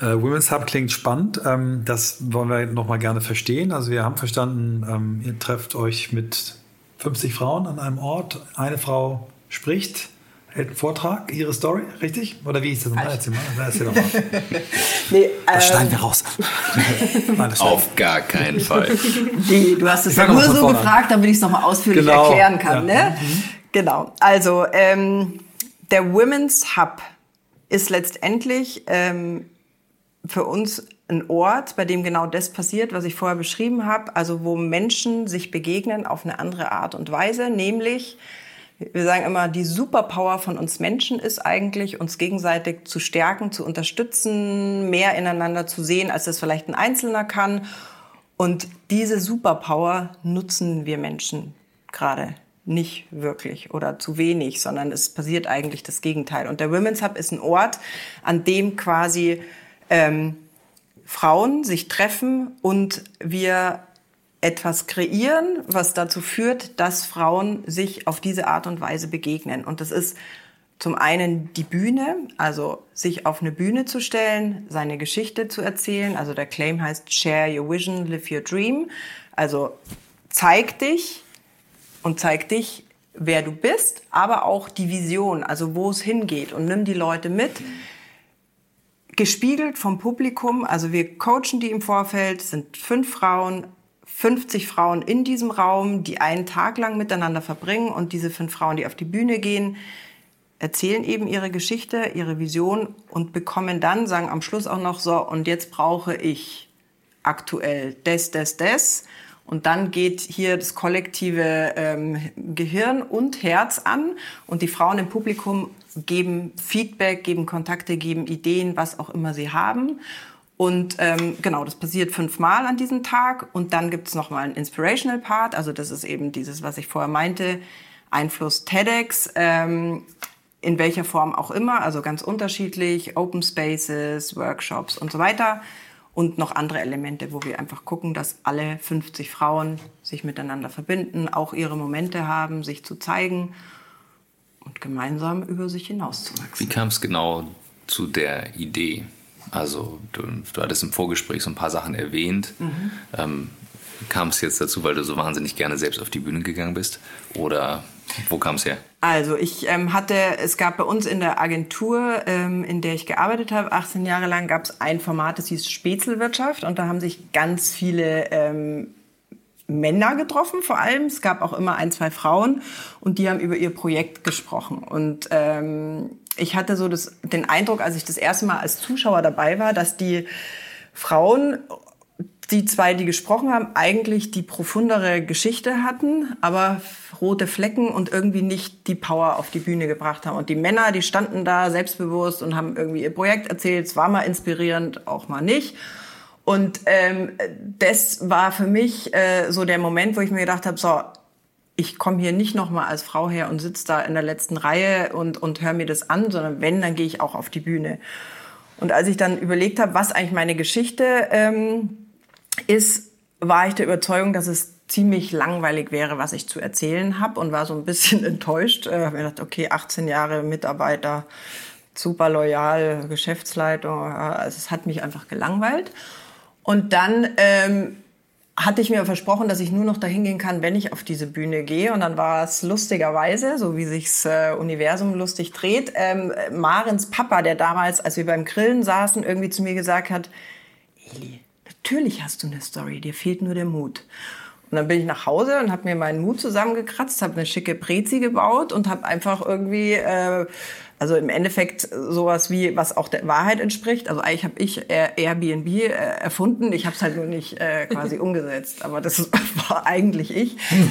Äh, Women's Hub klingt spannend. Ähm, das wollen wir noch mal gerne verstehen. Also wir haben verstanden, ähm, ihr trefft euch mit 50 Frauen an einem Ort. Eine Frau spricht, hält einen Vortrag, ihre Story, richtig? Oder wie ist das nochmal? Erzähl mal. Erzähl mal. Nee, Das ähm, schneiden wir raus. Nein, Auf gar keinen Fall. Die, du hast es ja nur so vorne gefragt, damit ich es nochmal ausführlich Genau, erklären kann. ja. Ne? Genau. Also ähm, der Women's Hub ist letztendlich ähm, für uns ein Ort, bei dem genau das passiert, was ich vorher beschrieben habe. Also wo Menschen sich begegnen auf eine andere Art und Weise, nämlich wir sagen immer, die Superpower von uns Menschen ist eigentlich, uns gegenseitig zu stärken, zu unterstützen, mehr ineinander zu sehen, als das vielleicht ein Einzelner kann. Und diese Superpower nutzen wir Menschen gerade nicht wirklich oder zu wenig, sondern es passiert eigentlich das Gegenteil. Und der Women's Hub ist ein Ort, an dem quasi ähm, Frauen sich treffen und wir etwas kreieren, was dazu führt, dass Frauen sich auf diese Art und Weise begegnen. Und das ist zum einen die Bühne, also sich auf eine Bühne zu stellen, seine Geschichte zu erzählen. Also der Claim heißt Share Your Vision, Live Your Dream. Also zeig dich und zeig dich, wer du bist, aber auch die Vision, also wo es hingeht und nimm die Leute mit gespiegelt vom Publikum. Also wir coachen die im Vorfeld, sind fünf Frauen, 50 Frauen in diesem Raum, die einen Tag lang miteinander verbringen und diese fünf Frauen, die auf die Bühne gehen, erzählen eben ihre Geschichte, ihre Vision und bekommen dann, sagen am Schluss auch noch so, und jetzt brauche ich aktuell das, das, das. Und dann geht hier das kollektive ähm, Gehirn und Herz an und die Frauen im Publikum geben Feedback, geben Kontakte, geben Ideen, was auch immer sie haben. Und ähm, genau, das passiert fünfmal an diesem Tag. Und dann gibt's noch mal einen Inspirational Part. Also das ist eben dieses, was ich vorher meinte, Einfluss TEDx. Ähm, in welcher Form auch immer, also ganz unterschiedlich, Open Spaces, Workshops und so weiter. Und noch andere Elemente, wo wir einfach gucken, dass alle 50 Frauen sich miteinander verbinden, auch ihre Momente haben, sich zu zeigen und gemeinsam über sich hinauszuwachsen. Wie kam es genau zu der Idee? Also du, du, hattest im Vorgespräch so ein paar Sachen erwähnt. Mhm. Ähm, kam es jetzt dazu, weil du so wahnsinnig gerne selbst auf die Bühne gegangen bist? Oder wo kam es her? Also ich ähm, hatte, es gab bei uns in der Agentur, ähm, in der ich gearbeitet habe, 18 Jahre lang, gab es ein Format, das hieß Spätzelwirtschaft und da haben sich ganz viele ähm, Männer getroffen vor allem. Es gab auch immer ein, zwei Frauen und die haben über ihr Projekt gesprochen. Und ähm, ich hatte so das, den Eindruck, als ich das erste Mal als Zuschauer dabei war, dass die Frauen, die zwei, die gesprochen haben, eigentlich die profundere Geschichte hatten, aber rote Flecken und irgendwie nicht die Power auf die Bühne gebracht haben. Und die Männer, die standen da selbstbewusst und haben irgendwie ihr Projekt erzählt. Es war mal inspirierend, auch mal nicht. Und ähm, das war für mich äh, so der Moment, wo ich mir gedacht habe, so, ich komme hier nicht nochmal als Frau her und sitze da in der letzten Reihe und, und höre mir das an, sondern wenn, dann gehe ich auch auf die Bühne. Und als ich dann überlegt habe, was eigentlich meine Geschichte ähm, ist, war ich der Überzeugung, dass es ziemlich langweilig wäre, was ich zu erzählen habe und war so ein bisschen enttäuscht. Äh, habe gedacht, okay, 18 Jahre Mitarbeiter, super loyal, Geschäftsleitung, also es hat mich einfach gelangweilt. Und dann ähm, hatte ich mir versprochen, dass ich nur noch dahin gehen kann, wenn ich auf diese Bühne gehe. Und dann war es lustigerweise, so wie sich's äh, Universum lustig dreht, ähm, Marins Papa, der damals, als wir beim Grillen saßen, irgendwie zu mir gesagt hat, Eli, natürlich hast du eine Story, dir fehlt nur der Mut. Und dann bin ich nach Hause und habe mir meinen Mut zusammengekratzt, habe eine schicke Prezi gebaut und habe einfach irgendwie äh, also im Endeffekt sowas wie, was auch der Wahrheit entspricht. Also eigentlich habe ich Airbnb äh, erfunden. Ich habe es halt nur nicht äh, quasi umgesetzt. Aber das war eigentlich ich. ähm,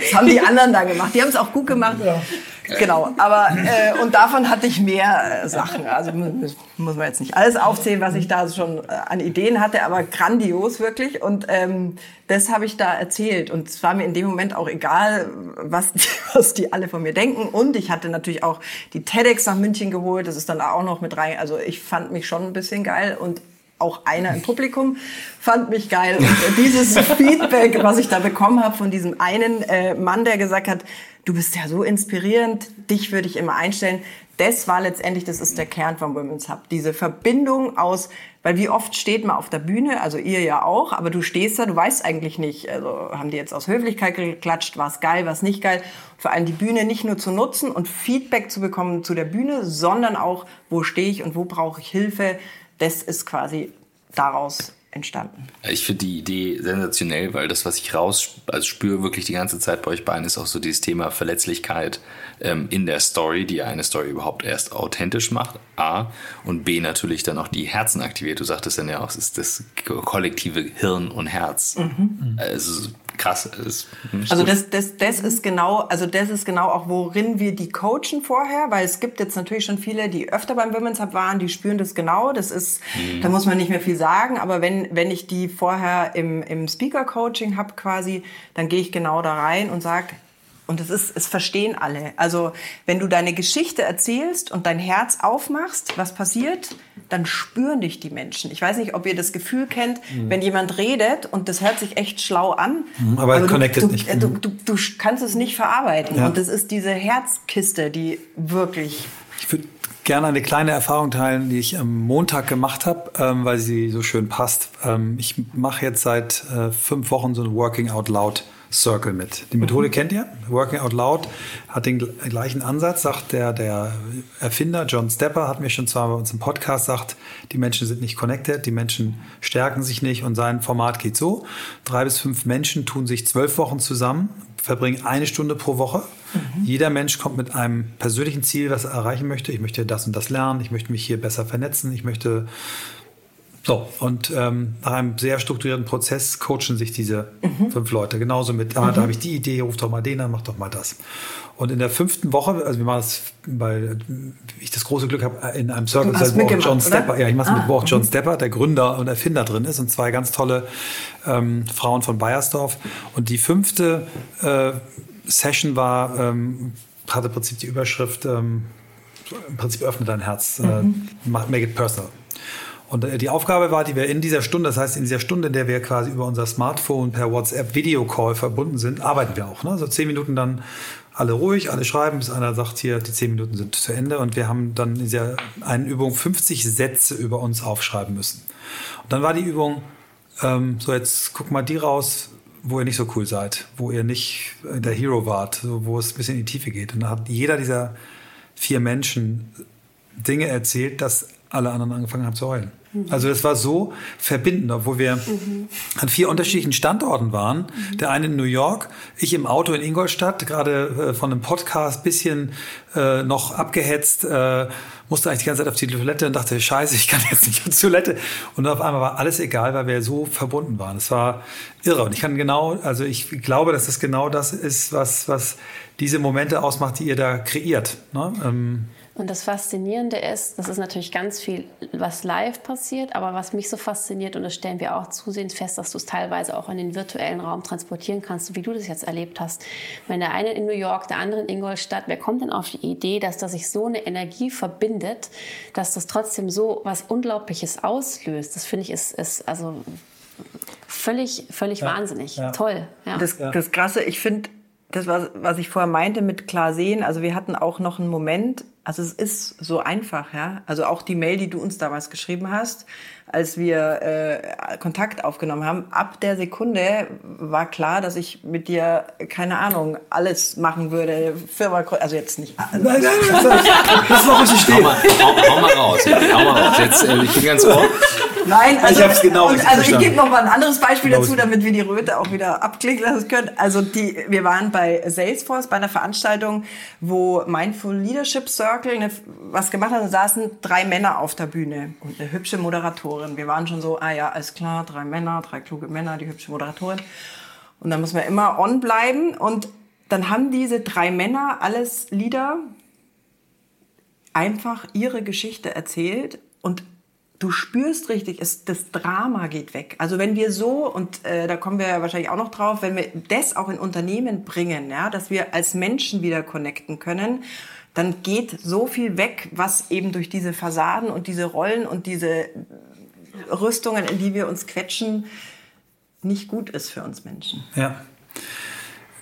das haben die anderen da gemacht. Die haben es auch gut gemacht. Ja. Genau, aber äh, und davon hatte ich mehr äh, Sachen. Also muss, man jetzt nicht alles aufzählen, was ich da schon äh, an Ideen hatte, aber grandios wirklich. Und ähm, das habe ich da erzählt. Und es war mir in dem Moment auch egal, was, was die alle von mir denken. Und ich hatte natürlich auch die TEDx nach München geholt. Das ist dann auch noch mit rein. Also ich fand mich schon ein bisschen geil und auch einer im Publikum fand mich geil. Und dieses Feedback, was ich da bekommen habe von diesem einen äh, Mann, der gesagt hat, du bist ja so inspirierend, dich würde ich immer einstellen. Das war letztendlich, das ist der Kern vom Women's Hub. Diese Verbindung aus, weil wie oft steht man auf der Bühne, also ihr ja auch, aber du stehst da, du weißt eigentlich nicht, also haben die jetzt aus Höflichkeit geklatscht, war es geil, war es nicht geil. Vor allem die Bühne nicht nur zu nutzen und Feedback zu bekommen zu der Bühne, sondern auch, wo stehe ich und wo brauche ich Hilfe. Das ist quasi daraus entstanden. Ich finde die Idee sensationell, weil das, was ich raus also spüre wirklich die ganze Zeit bei euch beiden, ist auch so dieses Thema Verletzlichkeit ähm, in der Story, die eine Story überhaupt erst authentisch macht. A. Und B natürlich dann auch die Herzen aktiviert. Du sagtest dann ja auch, es ist das kollektive Hirn und Herz. Mhm. Also krass ist. Also das, das, das ist genau, also das ist genau auch, worin wir die coachen vorher, weil es gibt jetzt natürlich schon viele, die öfter beim Women's Hub waren, die spüren das genau. Das ist, mhm. da muss man nicht mehr viel sagen, aber wenn, wenn ich die vorher im, im Speaker-Coaching habe quasi, dann gehe ich genau da rein und sage, und es ist, es verstehen alle. Also, wenn du deine Geschichte erzählst und dein Herz aufmachst, was passiert? Dann spüren dich die Menschen. Ich weiß nicht, ob ihr das Gefühl kennt, mhm. wenn jemand redet und das hört sich echt schlau an. Mhm, aber aber connected du, nicht. Du, du, du, kannst es nicht verarbeiten. Ja. Und das ist diese Herzkiste, die wirklich. Ich würde gerne eine kleine Erfahrung teilen, die ich am Montag gemacht habe, ähm, weil sie so schön passt. Ähm, ich mache jetzt seit äh, fünf Wochen so ein Working Out Loud Circle mit. Die Methode mhm. kennt ihr. Working Out Loud hat den gleichen Ansatz, sagt der, der Erfinder John Stepper, hat mir schon zwar bei uns im Podcast gesagt, die Menschen sind nicht connected, die Menschen stärken sich nicht und sein Format geht so. Drei bis fünf Menschen tun sich zwölf Wochen zusammen, verbringen eine Stunde pro Woche. Mhm. Jeder Mensch kommt mit einem persönlichen Ziel, was er erreichen möchte. Ich möchte das und das lernen, ich möchte mich hier besser vernetzen, ich möchte so, und ähm, nach einem sehr strukturierten Prozess coachen sich diese mhm. fünf Leute. Genauso mit, ah, mhm. da habe ich die Idee, ruf doch mal den an, mach doch mal das. Und in der fünften Woche, also wir machen das, weil ich das große Glück habe, in einem Circle, wo auch John Stepper, oder? ja, ich mache es ah, mit, wo auch John mhm. Stepper, der Gründer und Erfinder drin ist und zwei ganz tolle ähm, Frauen von Bayersdorf. Und die fünfte äh, Session war, ähm, hatte im Prinzip die Überschrift, ähm, im Prinzip öffne dein Herz, äh, mhm. make it personal. Und die Aufgabe war, die wir in dieser Stunde, das heißt in dieser Stunde, in der wir quasi über unser Smartphone per WhatsApp Videocall verbunden sind, arbeiten wir auch. Ne? So zehn Minuten dann alle ruhig, alle schreiben, bis einer sagt, hier, die zehn Minuten sind zu Ende. Und wir haben dann in dieser einen Übung 50 Sätze über uns aufschreiben müssen. Und dann war die Übung, ähm, so jetzt guck mal die raus, wo ihr nicht so cool seid, wo ihr nicht der Hero wart, wo es ein bisschen in die Tiefe geht. Und da hat jeder dieser vier Menschen Dinge erzählt, dass alle anderen angefangen haben zu heulen. Mhm. Also es war so verbindend, obwohl wir mhm. an vier unterschiedlichen Standorten waren. Mhm. Der eine in New York, ich im Auto in Ingolstadt, gerade äh, von einem Podcast bisschen äh, noch abgehetzt, äh, musste eigentlich die ganze Zeit auf die Toilette und dachte, scheiße, ich kann jetzt nicht auf die Toilette. Und auf einmal war alles egal, weil wir so verbunden waren. Es war irre. Und ich kann genau, also ich glaube, dass das genau das ist, was, was diese Momente ausmacht, die ihr da kreiert. Ne? Ähm, und das Faszinierende ist, das ist natürlich ganz viel, was live passiert, aber was mich so fasziniert, und das stellen wir auch zusehends fest, dass du es teilweise auch in den virtuellen Raum transportieren kannst, so wie du das jetzt erlebt hast. Wenn der eine in New York, der andere in Ingolstadt, wer kommt denn auf die Idee, dass da sich so eine Energie verbindet, dass das trotzdem so was Unglaubliches auslöst? Das finde ich ist, ist also völlig, völlig ja, wahnsinnig. Ja. Toll. Ja. Das, das Krasse, ich finde, das, was, was ich vorher meinte mit klar sehen, also wir hatten auch noch einen Moment, also es ist so einfach, ja. Also auch die Mail, die du uns damals geschrieben hast, als wir äh, Kontakt aufgenommen haben, ab der Sekunde war klar, dass ich mit dir, keine Ahnung, alles machen würde. Firma, also jetzt nicht. Nein, nein, nein, das ist noch richtig stehen. Hau mal, hau, hau mal raus, hau mal raus. Jetzt, äh, ich bin ganz ohr. Nein, also, ich hab's genau und, Also ich gebe noch mal ein anderes Beispiel genau dazu, damit wir die Röte auch wieder abklicken lassen können. Also die, wir waren bei Salesforce bei einer Veranstaltung, wo Mindful Leadership Circle eine, was gemacht hat. Da saßen drei Männer auf der Bühne und eine hübsche Moderatorin. Wir waren schon so, ah ja, alles klar, drei Männer, drei kluge Männer, die hübsche Moderatorin. Und dann muss man immer on bleiben. Und dann haben diese drei Männer alles Lieder einfach ihre Geschichte erzählt und du spürst richtig, es, das Drama geht weg. Also wenn wir so, und äh, da kommen wir ja wahrscheinlich auch noch drauf, wenn wir das auch in Unternehmen bringen, ja, dass wir als Menschen wieder connecten können, dann geht so viel weg, was eben durch diese Fassaden und diese Rollen und diese Rüstungen, in die wir uns quetschen, nicht gut ist für uns Menschen. Ja.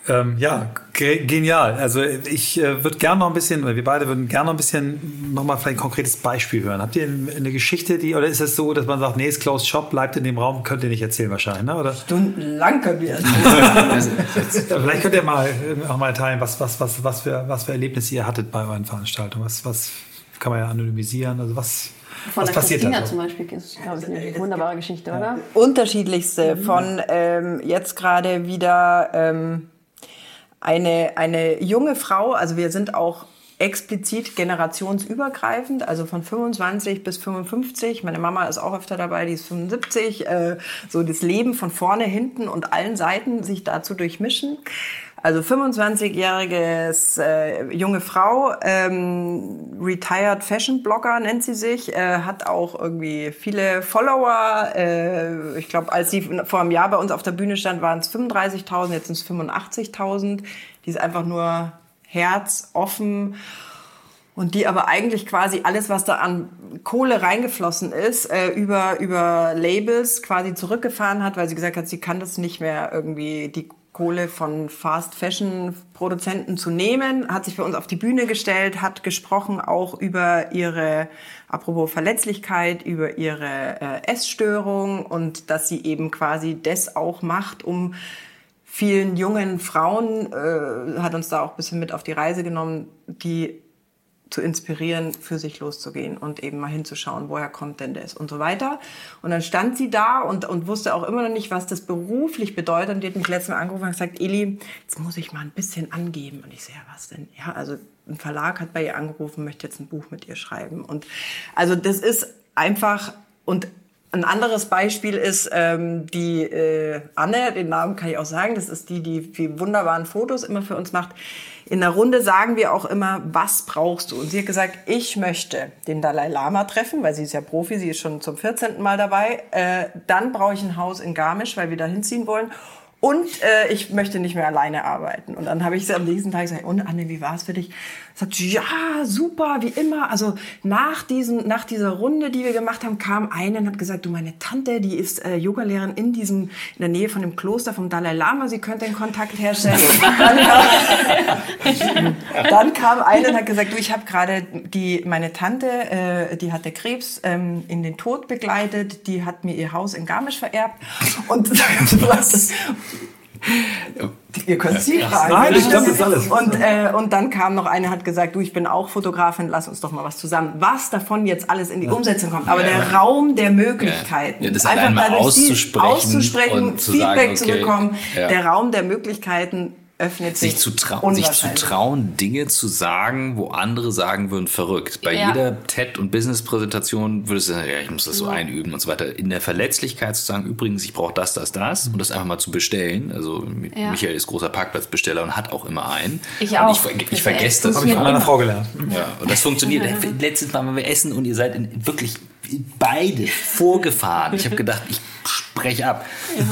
Ähm, ja, genial. Also ich äh, würde gerne noch ein bisschen, oder wir beide würden gerne noch ein bisschen nochmal vielleicht ein konkretes Beispiel hören. Habt ihr eine Geschichte, die, oder ist es so, dass man sagt, nee, ist closed shop, bleibt in dem Raum, könnt ihr nicht erzählen wahrscheinlich, ne? oder? Stundenlang können wir erzählen. vielleicht könnt ihr mal auch mal teilen, was, was, was, was, für, was für Erlebnisse ihr hattet bei euren Veranstaltungen. Was, was kann man ja anonymisieren? Also was, von Was der Christina also? zum Beispiel ist, glaube ich, eine wunderbare Geschichte, oder? Unterschiedlichste. Von ähm, jetzt gerade wieder ähm, eine, eine junge Frau, also wir sind auch explizit generationsübergreifend, also von 25 bis 55. Meine Mama ist auch öfter dabei, die ist 75. Äh, so das Leben von vorne, hinten und allen Seiten sich dazu durchmischen. Also 25-jähriges äh, junge Frau, ähm, retired Fashion Blogger nennt sie sich, äh, hat auch irgendwie viele Follower. Äh, ich glaube, als sie vor einem Jahr bei uns auf der Bühne stand, waren es 35.000, jetzt sind es 85.000. Die ist einfach nur herzoffen und die aber eigentlich quasi alles, was da an Kohle reingeflossen ist, äh, über, über Labels quasi zurückgefahren hat, weil sie gesagt hat, sie kann das nicht mehr irgendwie die Kohle von Fast Fashion Produzenten zu nehmen, hat sich bei uns auf die Bühne gestellt, hat gesprochen auch über ihre, apropos Verletzlichkeit, über ihre äh, Essstörung und dass sie eben quasi das auch macht, um vielen jungen Frauen, äh, hat uns da auch ein bisschen mit auf die Reise genommen, die zu inspirieren, für sich loszugehen und eben mal hinzuschauen, woher kommt denn das und so weiter. Und dann stand sie da und, und wusste auch immer noch nicht, was das beruflich bedeutet. Und die hat mich letztes Mal angerufen und gesagt, Eli, jetzt muss ich mal ein bisschen angeben. Und ich sehe, ja, was denn? Ja, also ein Verlag hat bei ihr angerufen, möchte jetzt ein Buch mit ihr schreiben. Und also das ist einfach, und ein anderes Beispiel ist ähm, die äh, Anne, den Namen kann ich auch sagen, das ist die, die die wunderbaren Fotos immer für uns macht in der Runde sagen wir auch immer, was brauchst du? Und sie hat gesagt, ich möchte den Dalai Lama treffen, weil sie ist ja Profi, sie ist schon zum 14. Mal dabei. Äh, dann brauche ich ein Haus in Garmisch, weil wir da hinziehen wollen. Und äh, ich möchte nicht mehr alleine arbeiten. Und dann habe ich sie am nächsten Tag gesagt, und Anne, wie war es für dich? Sagt ja, super, wie immer. Also nach, diesem, nach dieser Runde, die wir gemacht haben, kam eine und hat gesagt, du, meine Tante, die ist äh, Yogalehrerin in diesem, in der Nähe von dem Kloster vom Dalai Lama, sie könnte den Kontakt herstellen. dann, kam, dann kam eine und hat gesagt, du, ich habe gerade die, meine Tante, äh, die hatte Krebs ähm, in den Tod begleitet, die hat mir ihr Haus in Garmisch vererbt. Und was, Ihr könnt sie fragen. Nein, ich glaube, das ist alles. Und, äh, und dann kam noch eine, hat gesagt, du, ich bin auch Fotografin, lass uns doch mal was zusammen. Was davon jetzt alles in die Umsetzung kommt. Aber der Raum der Möglichkeiten. Ja, das einfach mal auszusprechen, auszusprechen zu Feedback sagen, okay, zu bekommen. ja. Der Raum der Möglichkeiten öffnet sich. sich zu, trauen, sich zu trauen, Dinge zu sagen, wo andere sagen würden, verrückt. Bei Ja. jeder TED- und Business-Präsentation würdest du sagen, ja, ich muss das so einüben und so weiter. In der Verletzlichkeit zu sagen, übrigens, ich brauche das, das, das und das einfach mal zu bestellen. Also Ja. Michael ist großer Parkplatzbesteller und hat auch immer einen. Ich und auch. Ich, ver- ich Das vergesse das. Habe ich von immer. meiner Frau gelernt. Ja, und das funktioniert. Letztes Mal waren wir essen und ihr seid in, wirklich beide vorgefahren. Ich habe gedacht, ich spreche ab.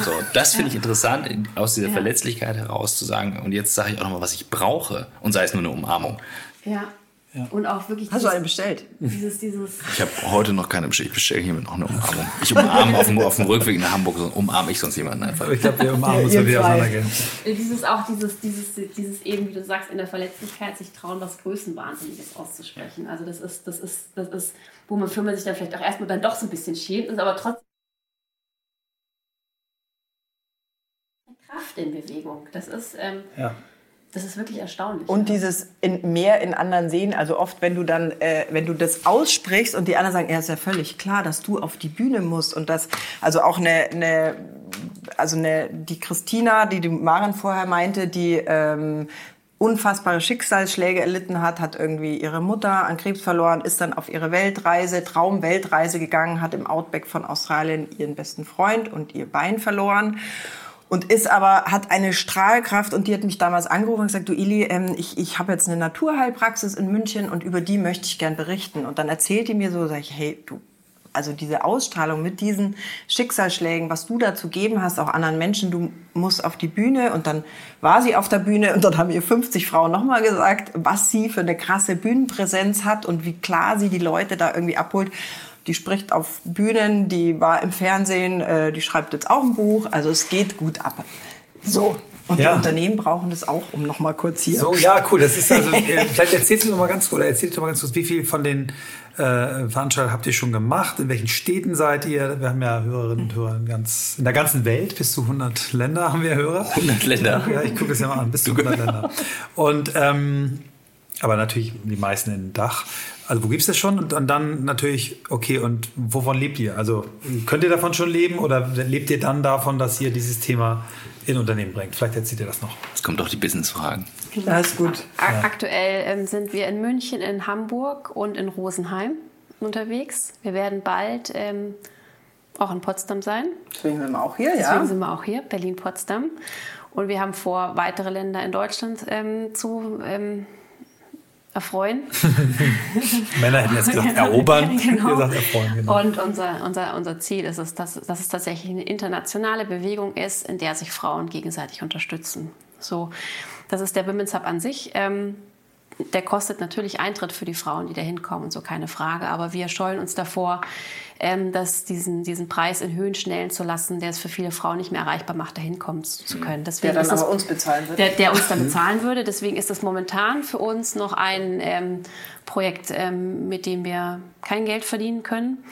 So, das finde ich interessant, in- aus dieser Verletzlichkeit heraus zu sagen, und jetzt sage ich auch nochmal, was ich brauche. Und sei es nur eine Umarmung. Ja. Und auch wirklich Hast du eine bestellt? dieses, dieses Ich habe heute noch keine bestellt. Ich bestelle hiermit noch eine Umarmung. Ich umarme auf dem, auf dem Rückweg nach Hamburg, so umarme ich sonst jemanden einfach. Ich glaube, wir umarmen uns, wenn wir auseinandergehen. Dieses auch dieses, dieses, dieses eben, wie du sagst, in der Verletzlichkeit sich trauen, was Größenwahnsinniges auszusprechen. Also das ist, das ist, das ist, wo man für man sich dann vielleicht auch erstmal dann doch so ein bisschen schämt, ist aber trotzdem Kraft in Bewegung. Das ist, ähm, Ja. Das ist wirklich erstaunlich. Und dieses in, mehr in anderen sehen, also oft, wenn du dann, äh, wenn du das aussprichst und die anderen sagen, ja, ist ja völlig klar, dass du auf die Bühne musst und das, also auch eine, eine also eine, die Christina, die die Maren vorher meinte, die ähm, unfassbare Schicksalsschläge erlitten hat, hat irgendwie ihre Mutter an Krebs verloren, ist dann auf ihre Weltreise, Traumweltreise gegangen, hat im Outback von Australien ihren besten Freund und ihr Bein verloren und ist aber, hat eine Strahlkraft und die hat mich damals angerufen und gesagt, du Ili, ähm, ich, ich habe jetzt eine Naturheilpraxis in München und über die möchte ich gern berichten. Und dann erzählt die mir so, sag ich, hey, du, also diese Ausstrahlung mit diesen Schicksalsschlägen, was du da zu geben hast, auch anderen Menschen, du musst auf die Bühne und dann war sie auf der Bühne und dann haben ihr 50 Frauen nochmal gesagt, was sie für eine krasse Bühnenpräsenz hat und wie klar sie die Leute da irgendwie abholt. Die spricht auf Bühnen, die war im Fernsehen, äh, die schreibt jetzt auch ein Buch, also es geht gut ab. So. Und Ja. die Unternehmen brauchen das auch, um noch mal kurz hier. So, ja, cool. Das ist also, äh, vielleicht erzählst du noch mal ganz kurz, oder erzählst du noch mal ganz kurz, wie viel von den äh, Veranstaltungen habt ihr schon gemacht? In welchen Städten seid ihr? Wir haben ja Hörerinnen und Hörer in, ganz, in der ganzen Welt. Bis zu 100 Länder haben wir Hörer. 100 Länder. Ja, ich gucke es ja mal an. Bis zu 100 Länder. Und, ähm, aber natürlich die meisten in Dach. Also wo gibt es das schon? Und, und dann natürlich, okay, und wovon lebt ihr? Also könnt ihr davon schon leben oder lebt ihr dann davon, dass ihr dieses Thema in Unternehmen bringt? Vielleicht erzählt ihr das noch. Jetzt kommt doch die Business-Fragen. Das ist gut. Ak- Aktuell ähm, sind wir in München, in Hamburg und in Rosenheim unterwegs. Wir werden bald ähm, auch in Potsdam sein. Deswegen sind wir auch hier, Deswegen ja. sind wir auch hier, Berlin-Potsdam. Und wir haben vor, weitere Länder in Deutschland ähm, zu ähm, erfreuen. Männer hätten jetzt gesagt, erobern. Genau. Ihr sagt erfreuen, genau. Und unser, unser, unser Ziel ist es, dass, dass es tatsächlich eine internationale Bewegung ist, in der sich Frauen gegenseitig unterstützen. So, das ist der Women's Hub an sich. Ähm, der kostet natürlich Eintritt für die Frauen, die da hinkommen, so keine Frage. Aber wir scheuen uns davor, ähm, dass diesen, diesen Preis in Höhen schnellen zu lassen, der es für viele Frauen nicht mehr erreichbar macht, da hinkommen zu zu können. Deswegen Der dann das- aber uns bezahlen wird. der, der uns dann bezahlen würde. Deswegen ist das momentan für uns noch ein ähm, Projekt, ähm, mit dem wir kein Geld verdienen können.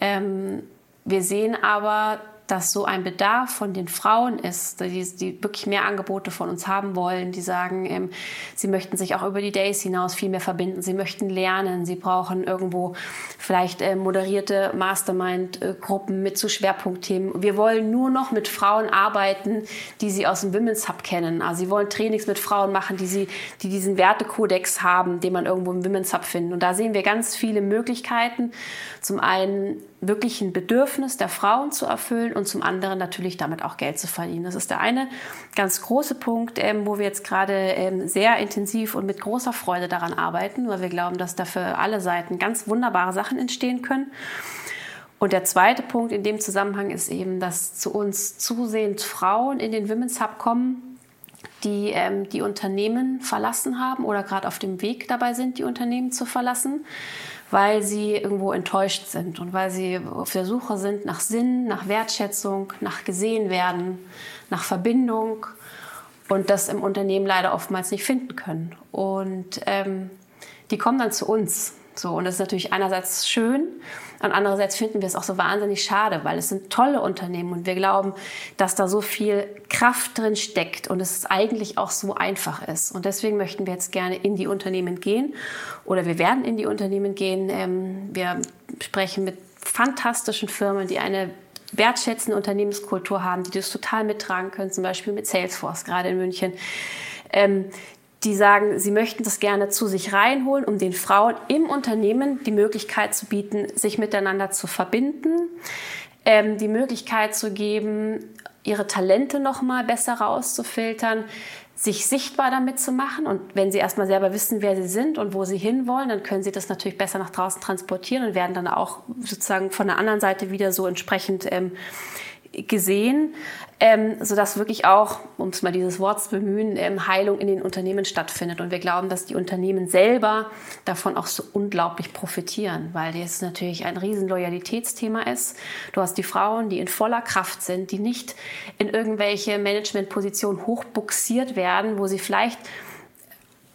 Ähm, wir sehen aber dass so ein Bedarf von den Frauen ist, die, die wirklich mehr Angebote von uns haben wollen, die sagen, ähm, sie möchten sich auch über die Days hinaus viel mehr verbinden, sie möchten lernen, sie brauchen irgendwo vielleicht äh, moderierte Mastermind-Gruppen mit zu Schwerpunktthemen. Wir wollen nur noch mit Frauen arbeiten, die sie aus dem Women's Hub kennen. Also sie wollen Trainings mit Frauen machen, die, sie, die diesen Wertekodex haben, den man irgendwo im Women's Hub findet. Und da sehen wir ganz viele Möglichkeiten. Zum einen wirklich ein Bedürfnis der Frauen zu erfüllen und zum anderen natürlich damit auch Geld zu verdienen. Das ist der eine ganz große Punkt, ähm, wo wir jetzt gerade ähm, sehr intensiv und mit großer Freude daran arbeiten, weil wir glauben, dass da für alle Seiten ganz wunderbare Sachen entstehen können. Und der zweite Punkt in dem Zusammenhang ist eben, dass zu uns zusehends Frauen in den Women's Hub kommen, die ähm, die Unternehmen verlassen haben oder gerade auf dem Weg dabei sind, die Unternehmen zu verlassen weil sie irgendwo enttäuscht sind und weil sie auf der Suche sind nach Sinn, nach Wertschätzung, nach gesehen werden, nach Verbindung und das im Unternehmen leider oftmals nicht finden können. Und ähm, die kommen dann zu uns. So, und das ist natürlich einerseits schön, und andererseits finden wir es auch so wahnsinnig schade, weil es sind tolle Unternehmen und wir glauben, dass da so viel Kraft drin steckt und es eigentlich auch so einfach ist. Und deswegen möchten wir jetzt gerne in die Unternehmen gehen oder wir werden in die Unternehmen gehen. Ähm, wir sprechen mit fantastischen Firmen, die eine wertschätzende Unternehmenskultur haben, die das total mittragen können, zum Beispiel mit Salesforce, gerade in München. Ähm, die sagen, sie möchten das gerne zu sich reinholen, um den Frauen im Unternehmen die Möglichkeit zu bieten, sich miteinander zu verbinden, ähm, die Möglichkeit zu geben, ihre Talente noch mal besser rauszufiltern, sich sichtbar damit zu machen. Und wenn sie erstmal selber wissen, wer sie sind und wo sie hinwollen, dann können sie das natürlich besser nach draußen transportieren und werden dann auch sozusagen von der anderen Seite wieder so entsprechend ähm, gesehen, ähm, sodass wirklich auch, um es mal dieses Wort zu bemühen, ähm, Heilung in den Unternehmen stattfindet. Und wir glauben, dass die Unternehmen selber davon auch so unglaublich profitieren, weil das natürlich ein riesen Loyalitätsthema ist. Du hast die Frauen, die in voller Kraft sind, die nicht in irgendwelche Managementpositionen hochbuxiert werden, wo sie vielleicht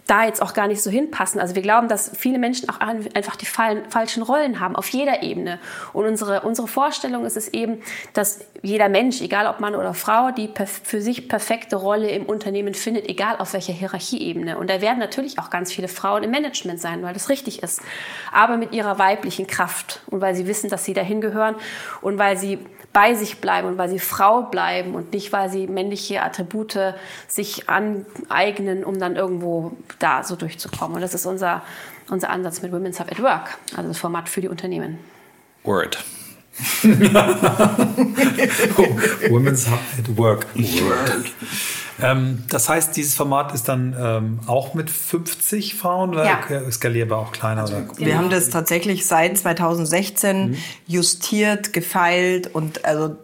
da jetzt auch gar nicht so hinpassen. Also wir glauben, dass viele Menschen auch einfach die falschen Rollen haben auf jeder Ebene. Und unsere, unsere Vorstellung ist es eben, dass jeder Mensch, egal ob Mann oder Frau, die für sich perfekte Rolle im Unternehmen findet, egal auf welcher Hierarchieebene. Und da werden natürlich auch ganz viele Frauen im Management sein, weil das richtig ist. Aber mit ihrer weiblichen Kraft und weil sie wissen, dass sie dahin gehören und weil sie bei sich bleiben und weil sie Frau bleiben und nicht, weil sie männliche Attribute sich aneignen, um dann irgendwo da so durchzukommen. Und das ist unser, unser Ansatz mit Women's Hub at Work, also das Format für die Unternehmen. Word. Women's Hub at Work. Word. Ähm, das heißt, dieses Format ist dann ähm, auch mit 50 Frauen oder ja. skalierbar auch kleiner? Also? Wir haben das tatsächlich seit 2016 mhm. justiert, gefeilt und also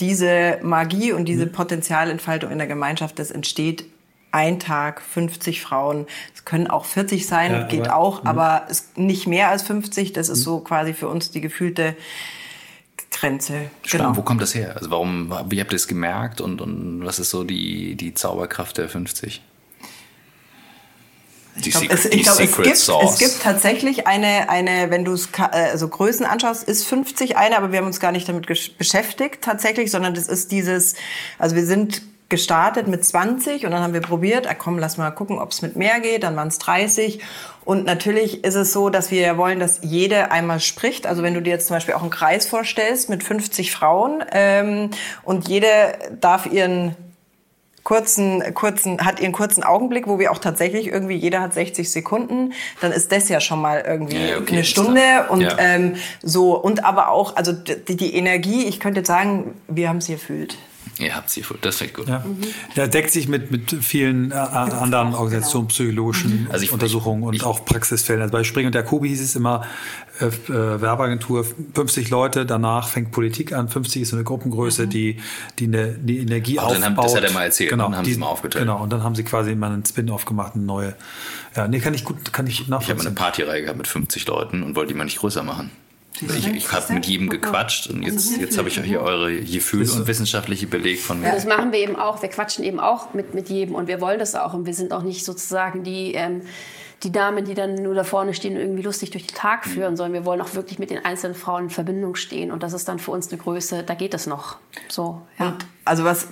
diese Magie und diese mhm. Potenzialentfaltung in der Gemeinschaft, das entsteht ein Tag 50 Frauen. Es können auch 40 sein, ja, geht aber, auch, mh. aber es nicht mehr als 50. Das ist mhm. so quasi für uns die gefühlte Grenze. Spannend, genau. wo kommt das her? Also warum, wie habt ihr es gemerkt und, und was ist so die, die Zauberkraft der 50? Die ich glaube, es, ich glaub, es, gibt, es gibt tatsächlich eine, eine wenn du es also Größen anschaust, ist 50 eine, aber wir haben uns gar nicht damit beschäftigt tatsächlich, sondern das ist dieses, also wir sind gestartet mit 20 und dann haben wir probiert, ah, komm, lass mal gucken, ob es mit mehr geht, dann waren es 30 und natürlich ist es so, dass wir wollen, dass jede einmal spricht. Also wenn du dir jetzt zum Beispiel auch einen Kreis vorstellst mit 50 Frauen ähm, und jede darf ihren kurzen, kurzen, hat ihren kurzen Augenblick, wo wir auch tatsächlich irgendwie, jeder hat 60 Sekunden, dann ist das ja schon mal irgendwie ja, okay, eine Stunde und ja. ähm, so und aber auch, also die, die Energie, ich könnte sagen, wir haben sie erfüllt. Ihr habt Seafood, das ich gut. Ja. Mhm. ja, deckt sich mit, mit vielen äh, anderen genau. Organisationen, psychologischen mhm. also ich, Untersuchungen ich, und ich, auch Praxisfällen. Also bei Spring und der Kubi hieß es immer, äh, äh Werbeagentur, 50 Leute, danach fängt Politik an, 50 ist so eine Gruppengröße, mhm. die, die, eine, die Energie aufbaut. Dann haben, das hat er mal erzählt, genau, dann haben die, sie es mal aufgeteilt. Genau, und dann haben sie quasi immer einen Spin-off gemacht, eine neue. Ja, nee, kann ich gut, kann ich nachvollziehen. Ich habe eine Partyreihe gehabt mit 50 Leuten und wollte die mal nicht größer machen. Ich, ich habe mit jedem gequatscht und jetzt, jetzt habe ich hier eure Gefühle und wissenschaftliche Beleg von mir. Ja, das machen wir eben auch. Wir quatschen eben auch mit, mit jedem und wir wollen das auch. Und wir sind auch nicht sozusagen die, ähm, die Damen, die dann nur da vorne stehen und irgendwie lustig durch den Tag führen, sondern wir wollen auch wirklich mit den einzelnen Frauen in Verbindung stehen. Und das ist dann für uns eine Größe, da geht es noch. So, ja. Also was,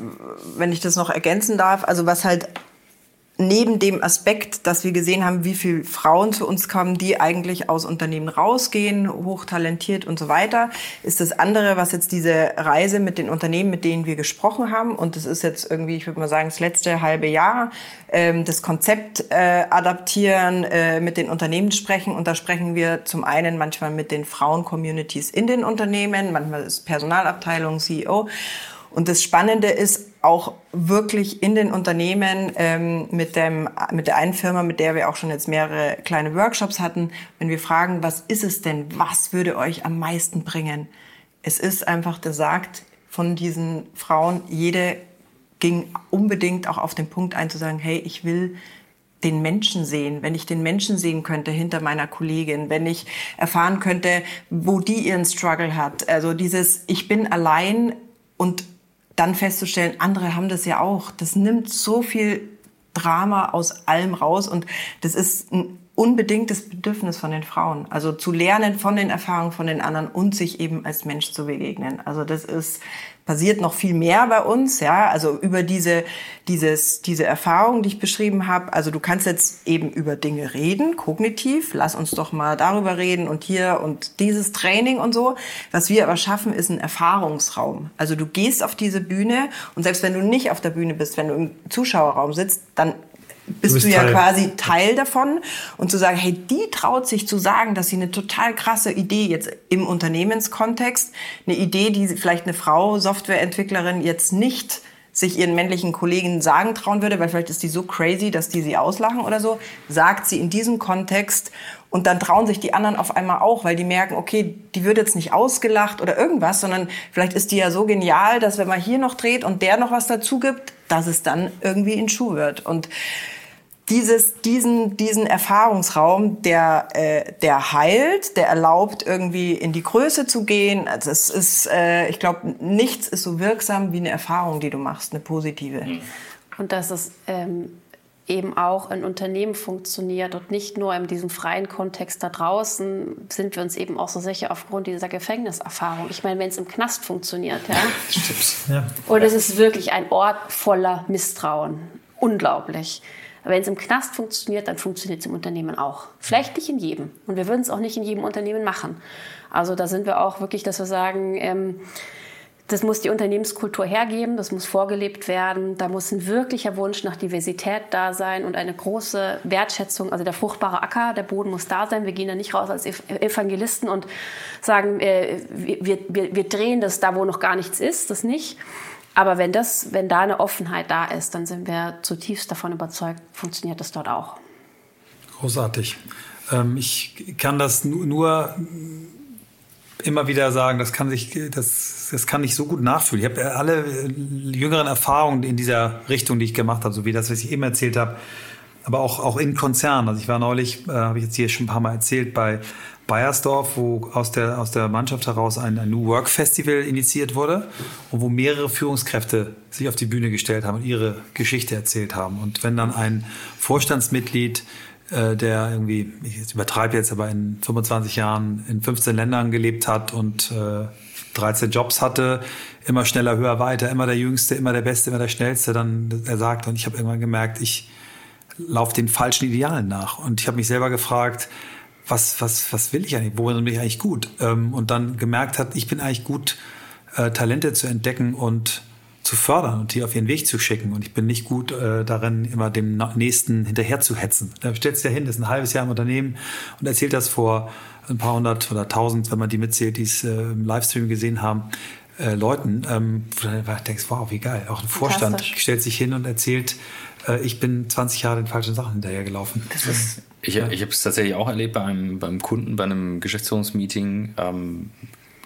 wenn ich das noch ergänzen darf, also was halt neben dem Aspekt, dass wir gesehen haben, wie viele Frauen zu uns kommen, die eigentlich aus Unternehmen rausgehen, hochtalentiert und so weiter, ist das andere, was jetzt diese Reise mit den Unternehmen, mit denen wir gesprochen haben, und das ist jetzt irgendwie, ich würde mal sagen, das letzte halbe Jahr, ähm, das Konzept äh, adaptieren, äh, mit den Unternehmen sprechen. Und da sprechen wir zum einen manchmal mit den Frauen-Communities in den Unternehmen, manchmal ist Personalabteilung, CEO. Und das Spannende ist auch wirklich in den Unternehmen ähm, mit, dem, mit der einen Firma, mit der wir auch schon jetzt mehrere kleine Workshops hatten, wenn wir fragen, was ist es denn, was würde euch am meisten bringen? Es ist einfach, der sagt von diesen Frauen, jede ging unbedingt auch auf den Punkt ein zu sagen, hey, ich will den Menschen sehen, wenn ich den Menschen sehen könnte hinter meiner Kollegin, wenn ich erfahren könnte, wo die ihren Struggle hat. Also dieses, ich bin allein und dann festzustellen, andere haben das ja auch. Das nimmt so viel Drama aus allem raus und das ist ein unbedingtes Bedürfnis von den Frauen. Also zu lernen von den Erfahrungen von den anderen und sich eben als Mensch zu begegnen. Also das ist passiert noch viel mehr bei uns, ja, also über diese, dieses, diese Erfahrung, die ich beschrieben habe. Also du kannst jetzt eben über Dinge reden, kognitiv, lass uns doch mal darüber reden und hier und dieses Training und so. Was wir aber schaffen, ist ein Erfahrungsraum. Also du gehst auf diese Bühne und selbst wenn du nicht auf der Bühne bist, wenn du im Zuschauerraum sitzt, dann bist du, bist du ja Teil. quasi Teil davon. Und zu sagen, hey, die traut sich zu sagen, dass sie eine total krasse Idee jetzt im Unternehmenskontext, eine Idee, die vielleicht eine Frau, Softwareentwicklerin jetzt nicht sich ihren männlichen Kollegen sagen trauen würde, weil vielleicht ist die so crazy, dass die sie auslachen oder so, sagt sie in diesem Kontext und dann trauen sich die anderen auf einmal auch, weil die merken, okay, die wird jetzt nicht ausgelacht oder irgendwas, sondern vielleicht ist die ja so genial, dass wenn man hier noch dreht und der noch was dazu gibt, dass es dann irgendwie in Schuh wird. Und dieses, diesen, diesen Erfahrungsraum, der, äh, der heilt, der erlaubt, irgendwie in die Größe zu gehen. Also es ist, äh, ich glaube, nichts ist so wirksam wie eine Erfahrung, die du machst, eine positive. Und dass es ähm, eben auch in Unternehmen funktioniert und nicht nur in diesem freien Kontext da draußen sind wir uns eben auch so sicher aufgrund dieser Gefängniserfahrung. Ich meine, wenn es im Knast funktioniert, ja. Stimmt. ja. Und es ist wirklich ein Ort voller Misstrauen. Unglaublich. Aber wenn es im Knast funktioniert, dann funktioniert es im Unternehmen auch. Vielleicht nicht in jedem. Und wir würden es auch nicht in jedem Unternehmen machen. Also da sind wir auch wirklich, dass wir sagen, ähm, das muss die Unternehmenskultur hergeben, das muss vorgelebt werden. Da muss ein wirklicher Wunsch nach Diversität da sein und eine große Wertschätzung. Also der fruchtbare Acker, der Boden muss da sein. Wir gehen da nicht raus als Evangelisten und sagen, äh, wir, wir, wir drehen das da, wo noch gar nichts ist, das nicht. Aber wenn, das, wenn da eine Offenheit da ist, dann sind wir zutiefst davon überzeugt, funktioniert das dort auch. Großartig. Ähm, ich kann das nur immer wieder sagen, das kann, sich, das, das kann ich so gut nachfühlen. Ich habe alle jüngeren Erfahrungen in dieser Richtung, die ich gemacht habe, so wie das, was ich eben erzählt habe, aber auch, auch in Konzernen. Also ich war neulich, äh, habe ich jetzt hier schon ein paar Mal erzählt, bei Bayersdorf, wo aus der, aus der Mannschaft heraus ein, ein New Work Festival initiiert wurde und wo mehrere Führungskräfte sich auf die Bühne gestellt haben und ihre Geschichte erzählt haben. Und wenn dann ein Vorstandsmitglied, äh, der irgendwie, ich übertreibe jetzt, aber in 25 Jahren in 15 Ländern gelebt hat und äh, 13 Jobs hatte, immer schneller, höher, weiter, immer der Jüngste, immer der Beste, immer der Schnellste, dann er sagt, und ich habe irgendwann gemerkt, ich laufe den falschen Idealen nach. Und ich habe mich selber gefragt, was, was, was will ich eigentlich, worin bin ich eigentlich gut? Ähm, und dann gemerkt hat, ich bin eigentlich gut, äh, Talente zu entdecken und zu fördern und die auf ihren Weg zu schicken. Und ich bin nicht gut äh, darin, immer dem Nächsten hinterher zu hetzen. Da stellt sich ja hin, das ist ein halbes Jahr im Unternehmen und erzählt das vor ein paar hundert oder tausend, wenn man die mitzählt, die es äh, im Livestream gesehen haben, äh, Leuten, ähm, wo du dann denkst, wow, wie geil. Auch ein Vorstand stellt sich hin und erzählt, äh, ich bin 20 Jahre den falschen Sachen hinterhergelaufen. Das ist ich, ich habe es tatsächlich auch erlebt beim, beim Kunden, bei einem Geschäftsführungsmeeting. Ähm,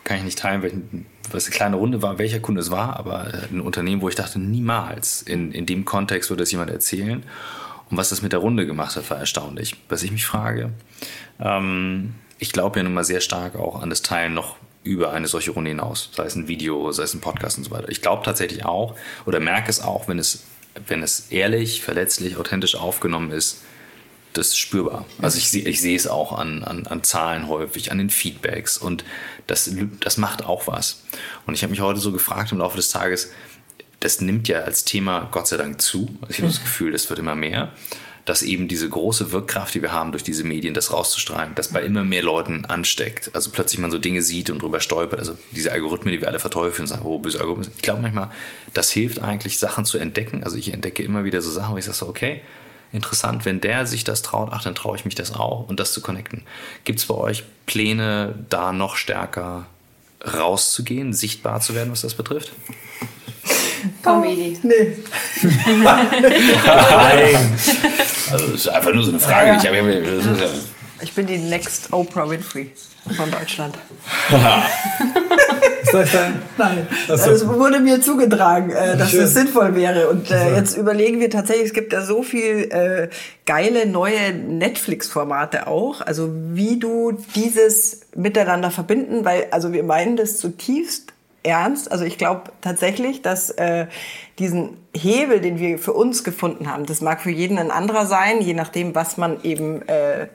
kann ich nicht teilen, welchen, was eine kleine Runde war, welcher Kunde es war, aber äh, ein Unternehmen, wo ich dachte, niemals in, in dem Kontext würde das jemand erzählen. Und was das mit der Runde gemacht hat, war erstaunlich. Was ich mich frage, ähm, ich glaube ja nun mal sehr stark auch an das Teilen noch über eine solche Runde hinaus, sei es ein Video, sei es ein Podcast und so weiter. Ich glaube tatsächlich auch oder merke es auch, wenn es, wenn es ehrlich, verletzlich, authentisch aufgenommen ist, das ist spürbar. Also ich, ich sehe es auch an, an, an Zahlen häufig, an den Feedbacks und das, das macht auch was. Und ich habe mich heute so gefragt im Laufe des Tages, das nimmt ja als Thema Gott sei Dank zu. Also ich habe das Gefühl, das wird immer mehr dass eben diese große Wirkkraft, die wir haben durch diese Medien, das rauszustrahlen, das bei immer mehr Leuten ansteckt. Also plötzlich man so Dinge sieht und drüber stolpert. Also diese Algorithmen, die wir alle verteufeln und sagen, oh, böse Algorithmen. Ich glaube manchmal, das hilft eigentlich, Sachen zu entdecken. Also ich entdecke immer wieder so Sachen, wo ich sage so, okay, interessant, wenn der sich das traut, ach, dann traue ich mich das auch und das zu connecten. Gibt es bei euch Pläne, da noch stärker rauszugehen, sichtbar zu werden, was das betrifft? Comedy. Nee. Nein. Also das ist einfach nur so eine Frage. Ja. Ich, habe, Ich bin die Next Oprah Winfrey von Deutschland. Ist das dein? Nein, Ach so. es wurde mir zugetragen, äh, dass es sinnvoll wäre. Und äh, jetzt überlegen wir tatsächlich, es gibt da so viel äh, geile neue Netflix-Formate auch. Also wie du dieses miteinander verbinden, weil also wir meinen das zutiefst ernst. Also ich glaube tatsächlich, dass äh, diesen Hebel, den wir für uns gefunden haben, das mag für jeden ein anderer sein, je nachdem, was man eben äh,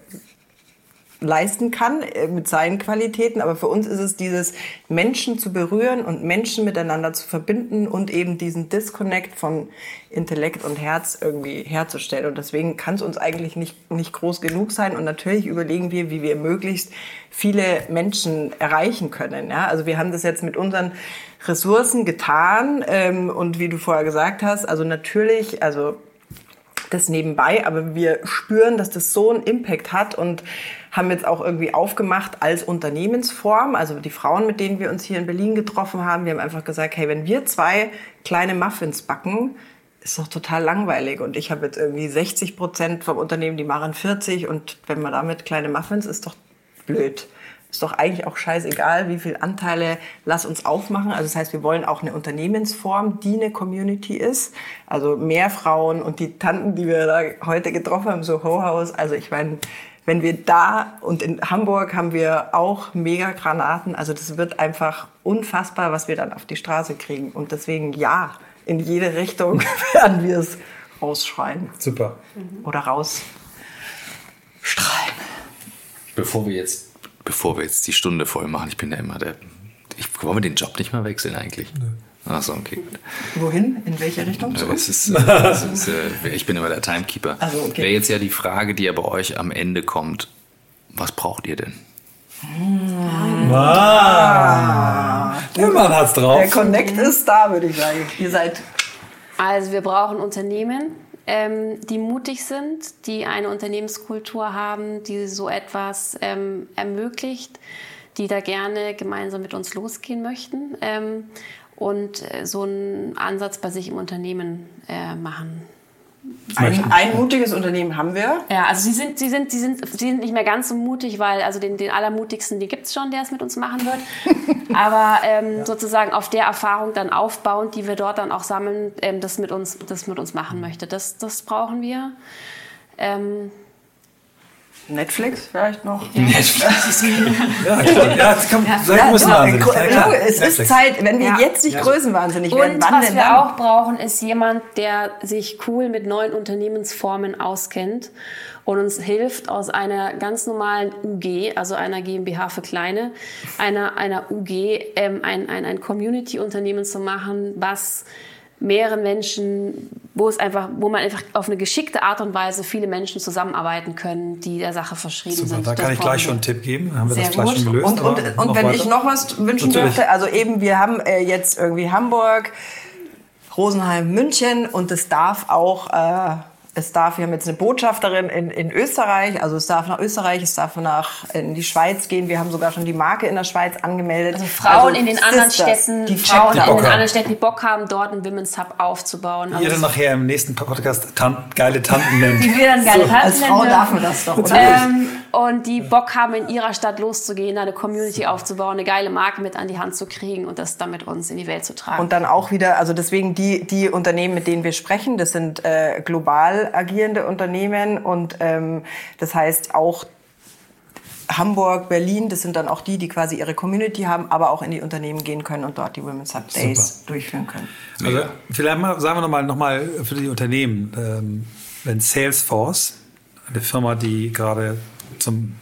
leisten kann äh, mit seinen Qualitäten. Aber für uns ist es dieses Menschen zu berühren und Menschen miteinander zu verbinden und eben diesen Disconnect von Intellekt und Herz irgendwie herzustellen. Und deswegen kann es uns eigentlich nicht, nicht groß genug sein. Und natürlich überlegen wir, wie wir möglichst viele Menschen erreichen können. Ja? Also wir haben das jetzt mit unseren Ressourcen getan. Ähm, und wie du vorher gesagt hast, also natürlich, also das nebenbei, aber wir spüren, dass das so einen Impact hat und haben jetzt auch irgendwie aufgemacht als Unternehmensform. Also die Frauen, mit denen wir uns hier in Berlin getroffen haben, wir haben einfach gesagt, hey, wenn wir zwei kleine Muffins backen, ist doch total langweilig. Und ich habe jetzt irgendwie 60 Prozent vom Unternehmen, die machen 40 und wenn man damit kleine Muffins, ist doch blöd. Ist doch eigentlich auch scheißegal, wie viele Anteile lass uns aufmachen. Also das heißt, wir wollen auch eine Unternehmensform, die eine Community ist. Also mehr Frauen und die Tanten, die wir da heute getroffen haben, so Ho-Haus. Also ich meine, wenn wir da und in Hamburg haben wir auch mega Granaten. Also das wird einfach unfassbar, was wir dann auf die Straße kriegen. Und deswegen ja, in jede Richtung werden wir es rausschreien Super. oder rausstrahlen. Bevor wir jetzt, bevor wir jetzt die Stunde voll machen, ich bin ja immer der. Ich, wollen wir den Job nicht mal wechseln eigentlich? Ach so, okay, gut. Wohin? In welche Richtung? Ja, Das ist, das ist, äh, ich bin immer der Timekeeper. Also, okay. Wäre jetzt ja die Frage, die ja bei euch am Ende kommt: Was braucht ihr denn? Der Mann hat's drauf. Der Connect ist da, würde ich sagen. Ihr seid Also wir brauchen Unternehmen, ähm, die mutig sind, die eine Unternehmenskultur haben, die so etwas ähm, ermöglicht, die da gerne gemeinsam mit uns losgehen möchten ähm, und äh, so einen Ansatz bei sich im Unternehmen äh, machen. Ein, ein mutiges Unternehmen haben wir. Ja, also sie sind, sie sind, sie sind, sie sind nicht mehr ganz so mutig, weil also den, den allermutigsten, den gibt's schon, der es mit uns machen wird. Aber ähm, sozusagen auf der Erfahrung dann aufbauend, die wir dort dann auch sammeln, ähm, das mit uns, das mit uns machen möchte. Das, das brauchen wir. Ähm, Netflix vielleicht noch. Ja, klar. Ja, das kann, sei größenwahnsinnig. Gro- Ja, klar. es ist Netflix. Zeit, wenn wir Ja. jetzt nicht größenwahnsinnig werden, Und wann was denn wir dann? auch brauchen, ist jemand, der sich cool mit neuen Unternehmensformen auskennt und uns hilft, aus einer ganz normalen UG, also einer GmbH für Kleine, einer, einer UG ähm, ein, ein, ein Community-Unternehmen zu machen, was mehreren Menschen, wo es einfach, wo man einfach auf eine geschickte Art und Weise viele Menschen zusammenarbeiten können, die der Sache verschrieben Super, sind. da Das kann ich gleich schon einen Tipp geben. Haben wir Sehr das gleich gut. schon gelöst. Und, und, aber und wenn weiter? ich noch was wünschen Natürlich. dürfte, also eben, wir haben äh, jetzt irgendwie Hamburg, Rosenheim, München und es darf auch, äh, es darf, wir haben jetzt eine Botschafterin in, in Österreich, also es darf nach Österreich, es darf nach in die Schweiz gehen. Wir haben sogar schon die Marke in der Schweiz angemeldet. Also Frauen in den anderen Sisters, Städten, die Frauen in den anderen Städten, die Bock haben, dort einen Women's Hub aufzubauen. Also Ihr dann nachher im nächsten Podcast Tan geile Tanten nennt. die wir dann geile Tanten Als Frau nennen darf man das doch, oder? Ähm, und die Bock haben, in ihrer Stadt loszugehen, da eine Community aufzubauen, eine geile Marke mit an die Hand zu kriegen und das dann mit uns in die Welt zu tragen. Und dann auch wieder, also deswegen die, die Unternehmen, mit denen wir sprechen, das sind äh, global agierende Unternehmen und ähm, das heißt auch Hamburg, Berlin, das sind dann auch die, die quasi ihre Community haben, aber auch in die Unternehmen gehen können und dort die Women's Hub Days durchführen können. Also vielleicht mal, sagen wir nochmal noch mal für die Unternehmen, ähm, wenn Salesforce eine Firma, die gerade zum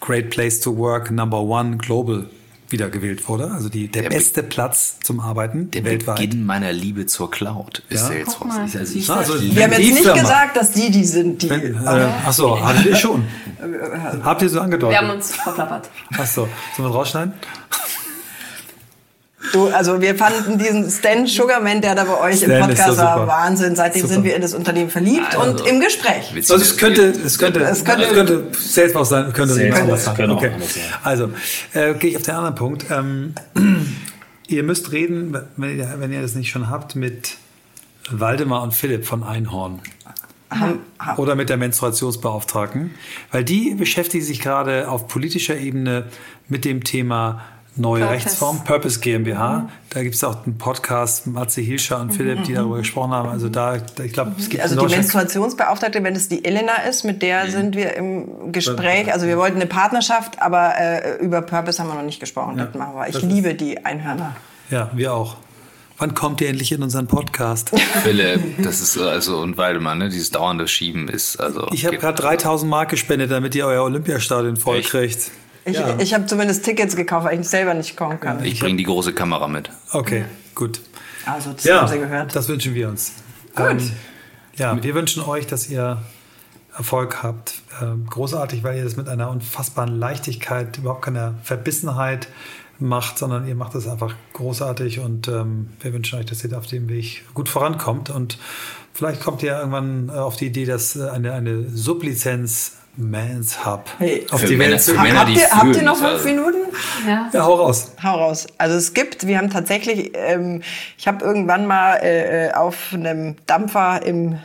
Great Place to Work Number One Global wiedergewählt wurde. Also die, der, Der beste Platz zum Arbeiten Der weltweit. Beginn meiner Liebe zur Cloud ist Ja? Salesforce. Also ich, Also, ich, Wir haben jetzt nicht Firma. gesagt, dass die die sind, die. Wenn, äh, achso, hattet ihr schon. Habt ihr so angedeutet? Wir haben uns verplappert. Achso, sollen wir rausschneiden? Du, also wir fanden diesen Stan Sugarman, der da bei euch Stan im Podcast war. Wahnsinn. Seitdem Super. sind wir in das Unternehmen verliebt und im Gespräch. Also es könnte, es könnte, Es es könnte- könnte, Salesforce sein, könnte Salesforce sein. könnte auch Okay. Also, äh, gehe ich auf den anderen Punkt. Ähm, ihr müsst reden, wenn ihr, wenn ihr das nicht schon habt, mit Waldemar und Philipp von Einhorn. Oder mit der Menstruationsbeauftragten, weil die beschäftigen sich gerade auf politischer Ebene mit dem Thema neue Purpose. Rechtsform, Purpose GmbH. Da gibt es auch einen Podcast, Matze Hilscher und Philipp, die darüber gesprochen haben. Also da, da ich glaube, es gibt Also die Menstruationsbeauftragte, wenn es die Elena ist, mit der sind wir im Gespräch. Also wir wollten eine Partnerschaft, aber äh, über Purpose haben wir noch nicht gesprochen. Ja, das machen wir. Ich liebe die Einhörner. Ja, wir auch. Wann kommt ihr endlich in unseren Podcast? Philipp, das ist also, und Waldemar, ne, dieses dauernde Schieben ist, also. Ich habe gerade 3000 Mark gespendet, damit ihr euer Olympiastadion voll Echt? kriegt. Ich, Ja. ich habe zumindest Tickets gekauft, weil ich selber nicht kommen kann. Ich bringe die große Kamera mit. Okay, gut. Also das Ja, haben Sie gehört. das wünschen wir uns. Gut. Ähm, ja, wir wünschen euch, dass ihr Erfolg habt. Ähm, großartig, weil ihr das mit einer unfassbaren Leichtigkeit, überhaupt keiner Verbissenheit macht, sondern ihr macht das einfach großartig und ähm, wir wünschen euch, dass ihr da auf dem Weg gut vorankommt und vielleicht kommt ihr irgendwann auf die Idee, dass eine, eine Sublizenz Mans Hub Hey. auf Für die Männer- Welt zu für Männer, habt, die ihr, habt ihr noch fünf also- Minuten? Ja. Ja, hau raus. Hau raus. Also es gibt, wir haben tatsächlich, ähm, ich habe irgendwann mal äh, äh, auf einem Dampfer im,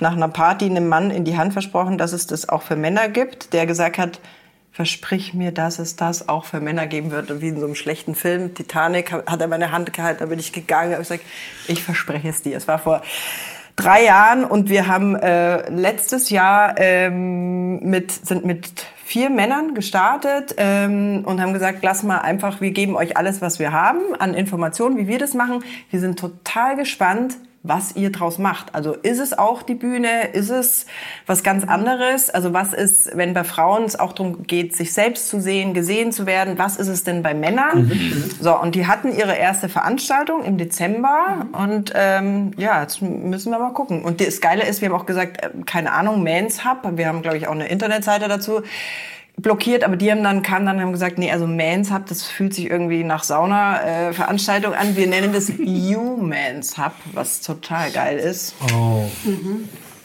nach einer Party einem Mann in die Hand versprochen, dass es das auch für Männer gibt, der gesagt hat, versprich mir, dass es das auch für Männer geben wird. Und wie in so einem schlechten Film, Titanic, hat er meine Hand gehalten, da bin ich gegangen, habe gesagt, ich verspreche es dir. Es war vor drei Jahren und wir haben äh, letztes Jahr ähm, mit, sind mit vier Männern gestartet ähm, und haben gesagt, lass mal einfach, wir geben euch alles, was wir haben an Informationen, wie wir das machen. Wir sind total gespannt, was ihr draus macht. Also ist es auch die Bühne? Ist es was ganz anderes? Also was ist, wenn bei Frauen es auch darum geht, sich selbst zu sehen, gesehen zu werden, was ist es denn bei Männern? So, und die hatten ihre erste Veranstaltung im Dezember und ähm, ja, jetzt müssen wir mal gucken. Und das Geile ist, wir haben auch gesagt, äh, keine Ahnung, Mans Hub, wir haben, glaube ich, auch eine Internetseite dazu blockiert, aber die haben dann kamen dann haben gesagt, nee, also Mans Hub, das fühlt sich irgendwie nach Sauna äh, Veranstaltung an. Wir nennen das You Mans Hub, was total geil ist. Oh.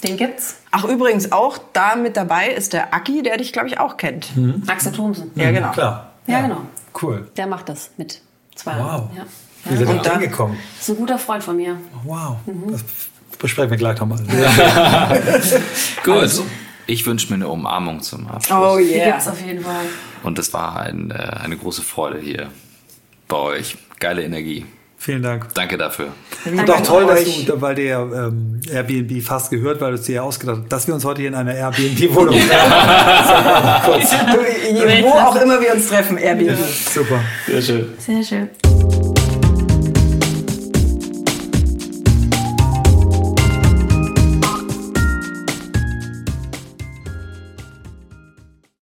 Den gibt's. Ach übrigens auch da mit dabei ist der Aki, der dich glaube ich auch kennt. Axel Thomsen. Ja genau. Klar. Ja, genau. Cool. Der macht das mit zwei. Wow. Ja. Wie seid Ja. da- reingekommen? Das ist ein guter Freund von mir. Wow. Das besprechen wir gleich nochmal. Gut. Ich wünsche mir eine Umarmung zum Abschluss. Oh Die yeah. gibt's auf jeden Fall. Und es war ein, äh, eine große Freude hier bei euch. Geile Energie. Vielen Dank. Danke dafür. Und auch toll, dass du, weil dir ja, ähm, Airbnb fast gehört, weil du es dir ja ausgedacht hast, dass wir uns heute hier in einer Airbnb-Wohnung treffen. Du, wo auch immer wir uns treffen, Airbnb. Super. Sehr schön. Sehr schön.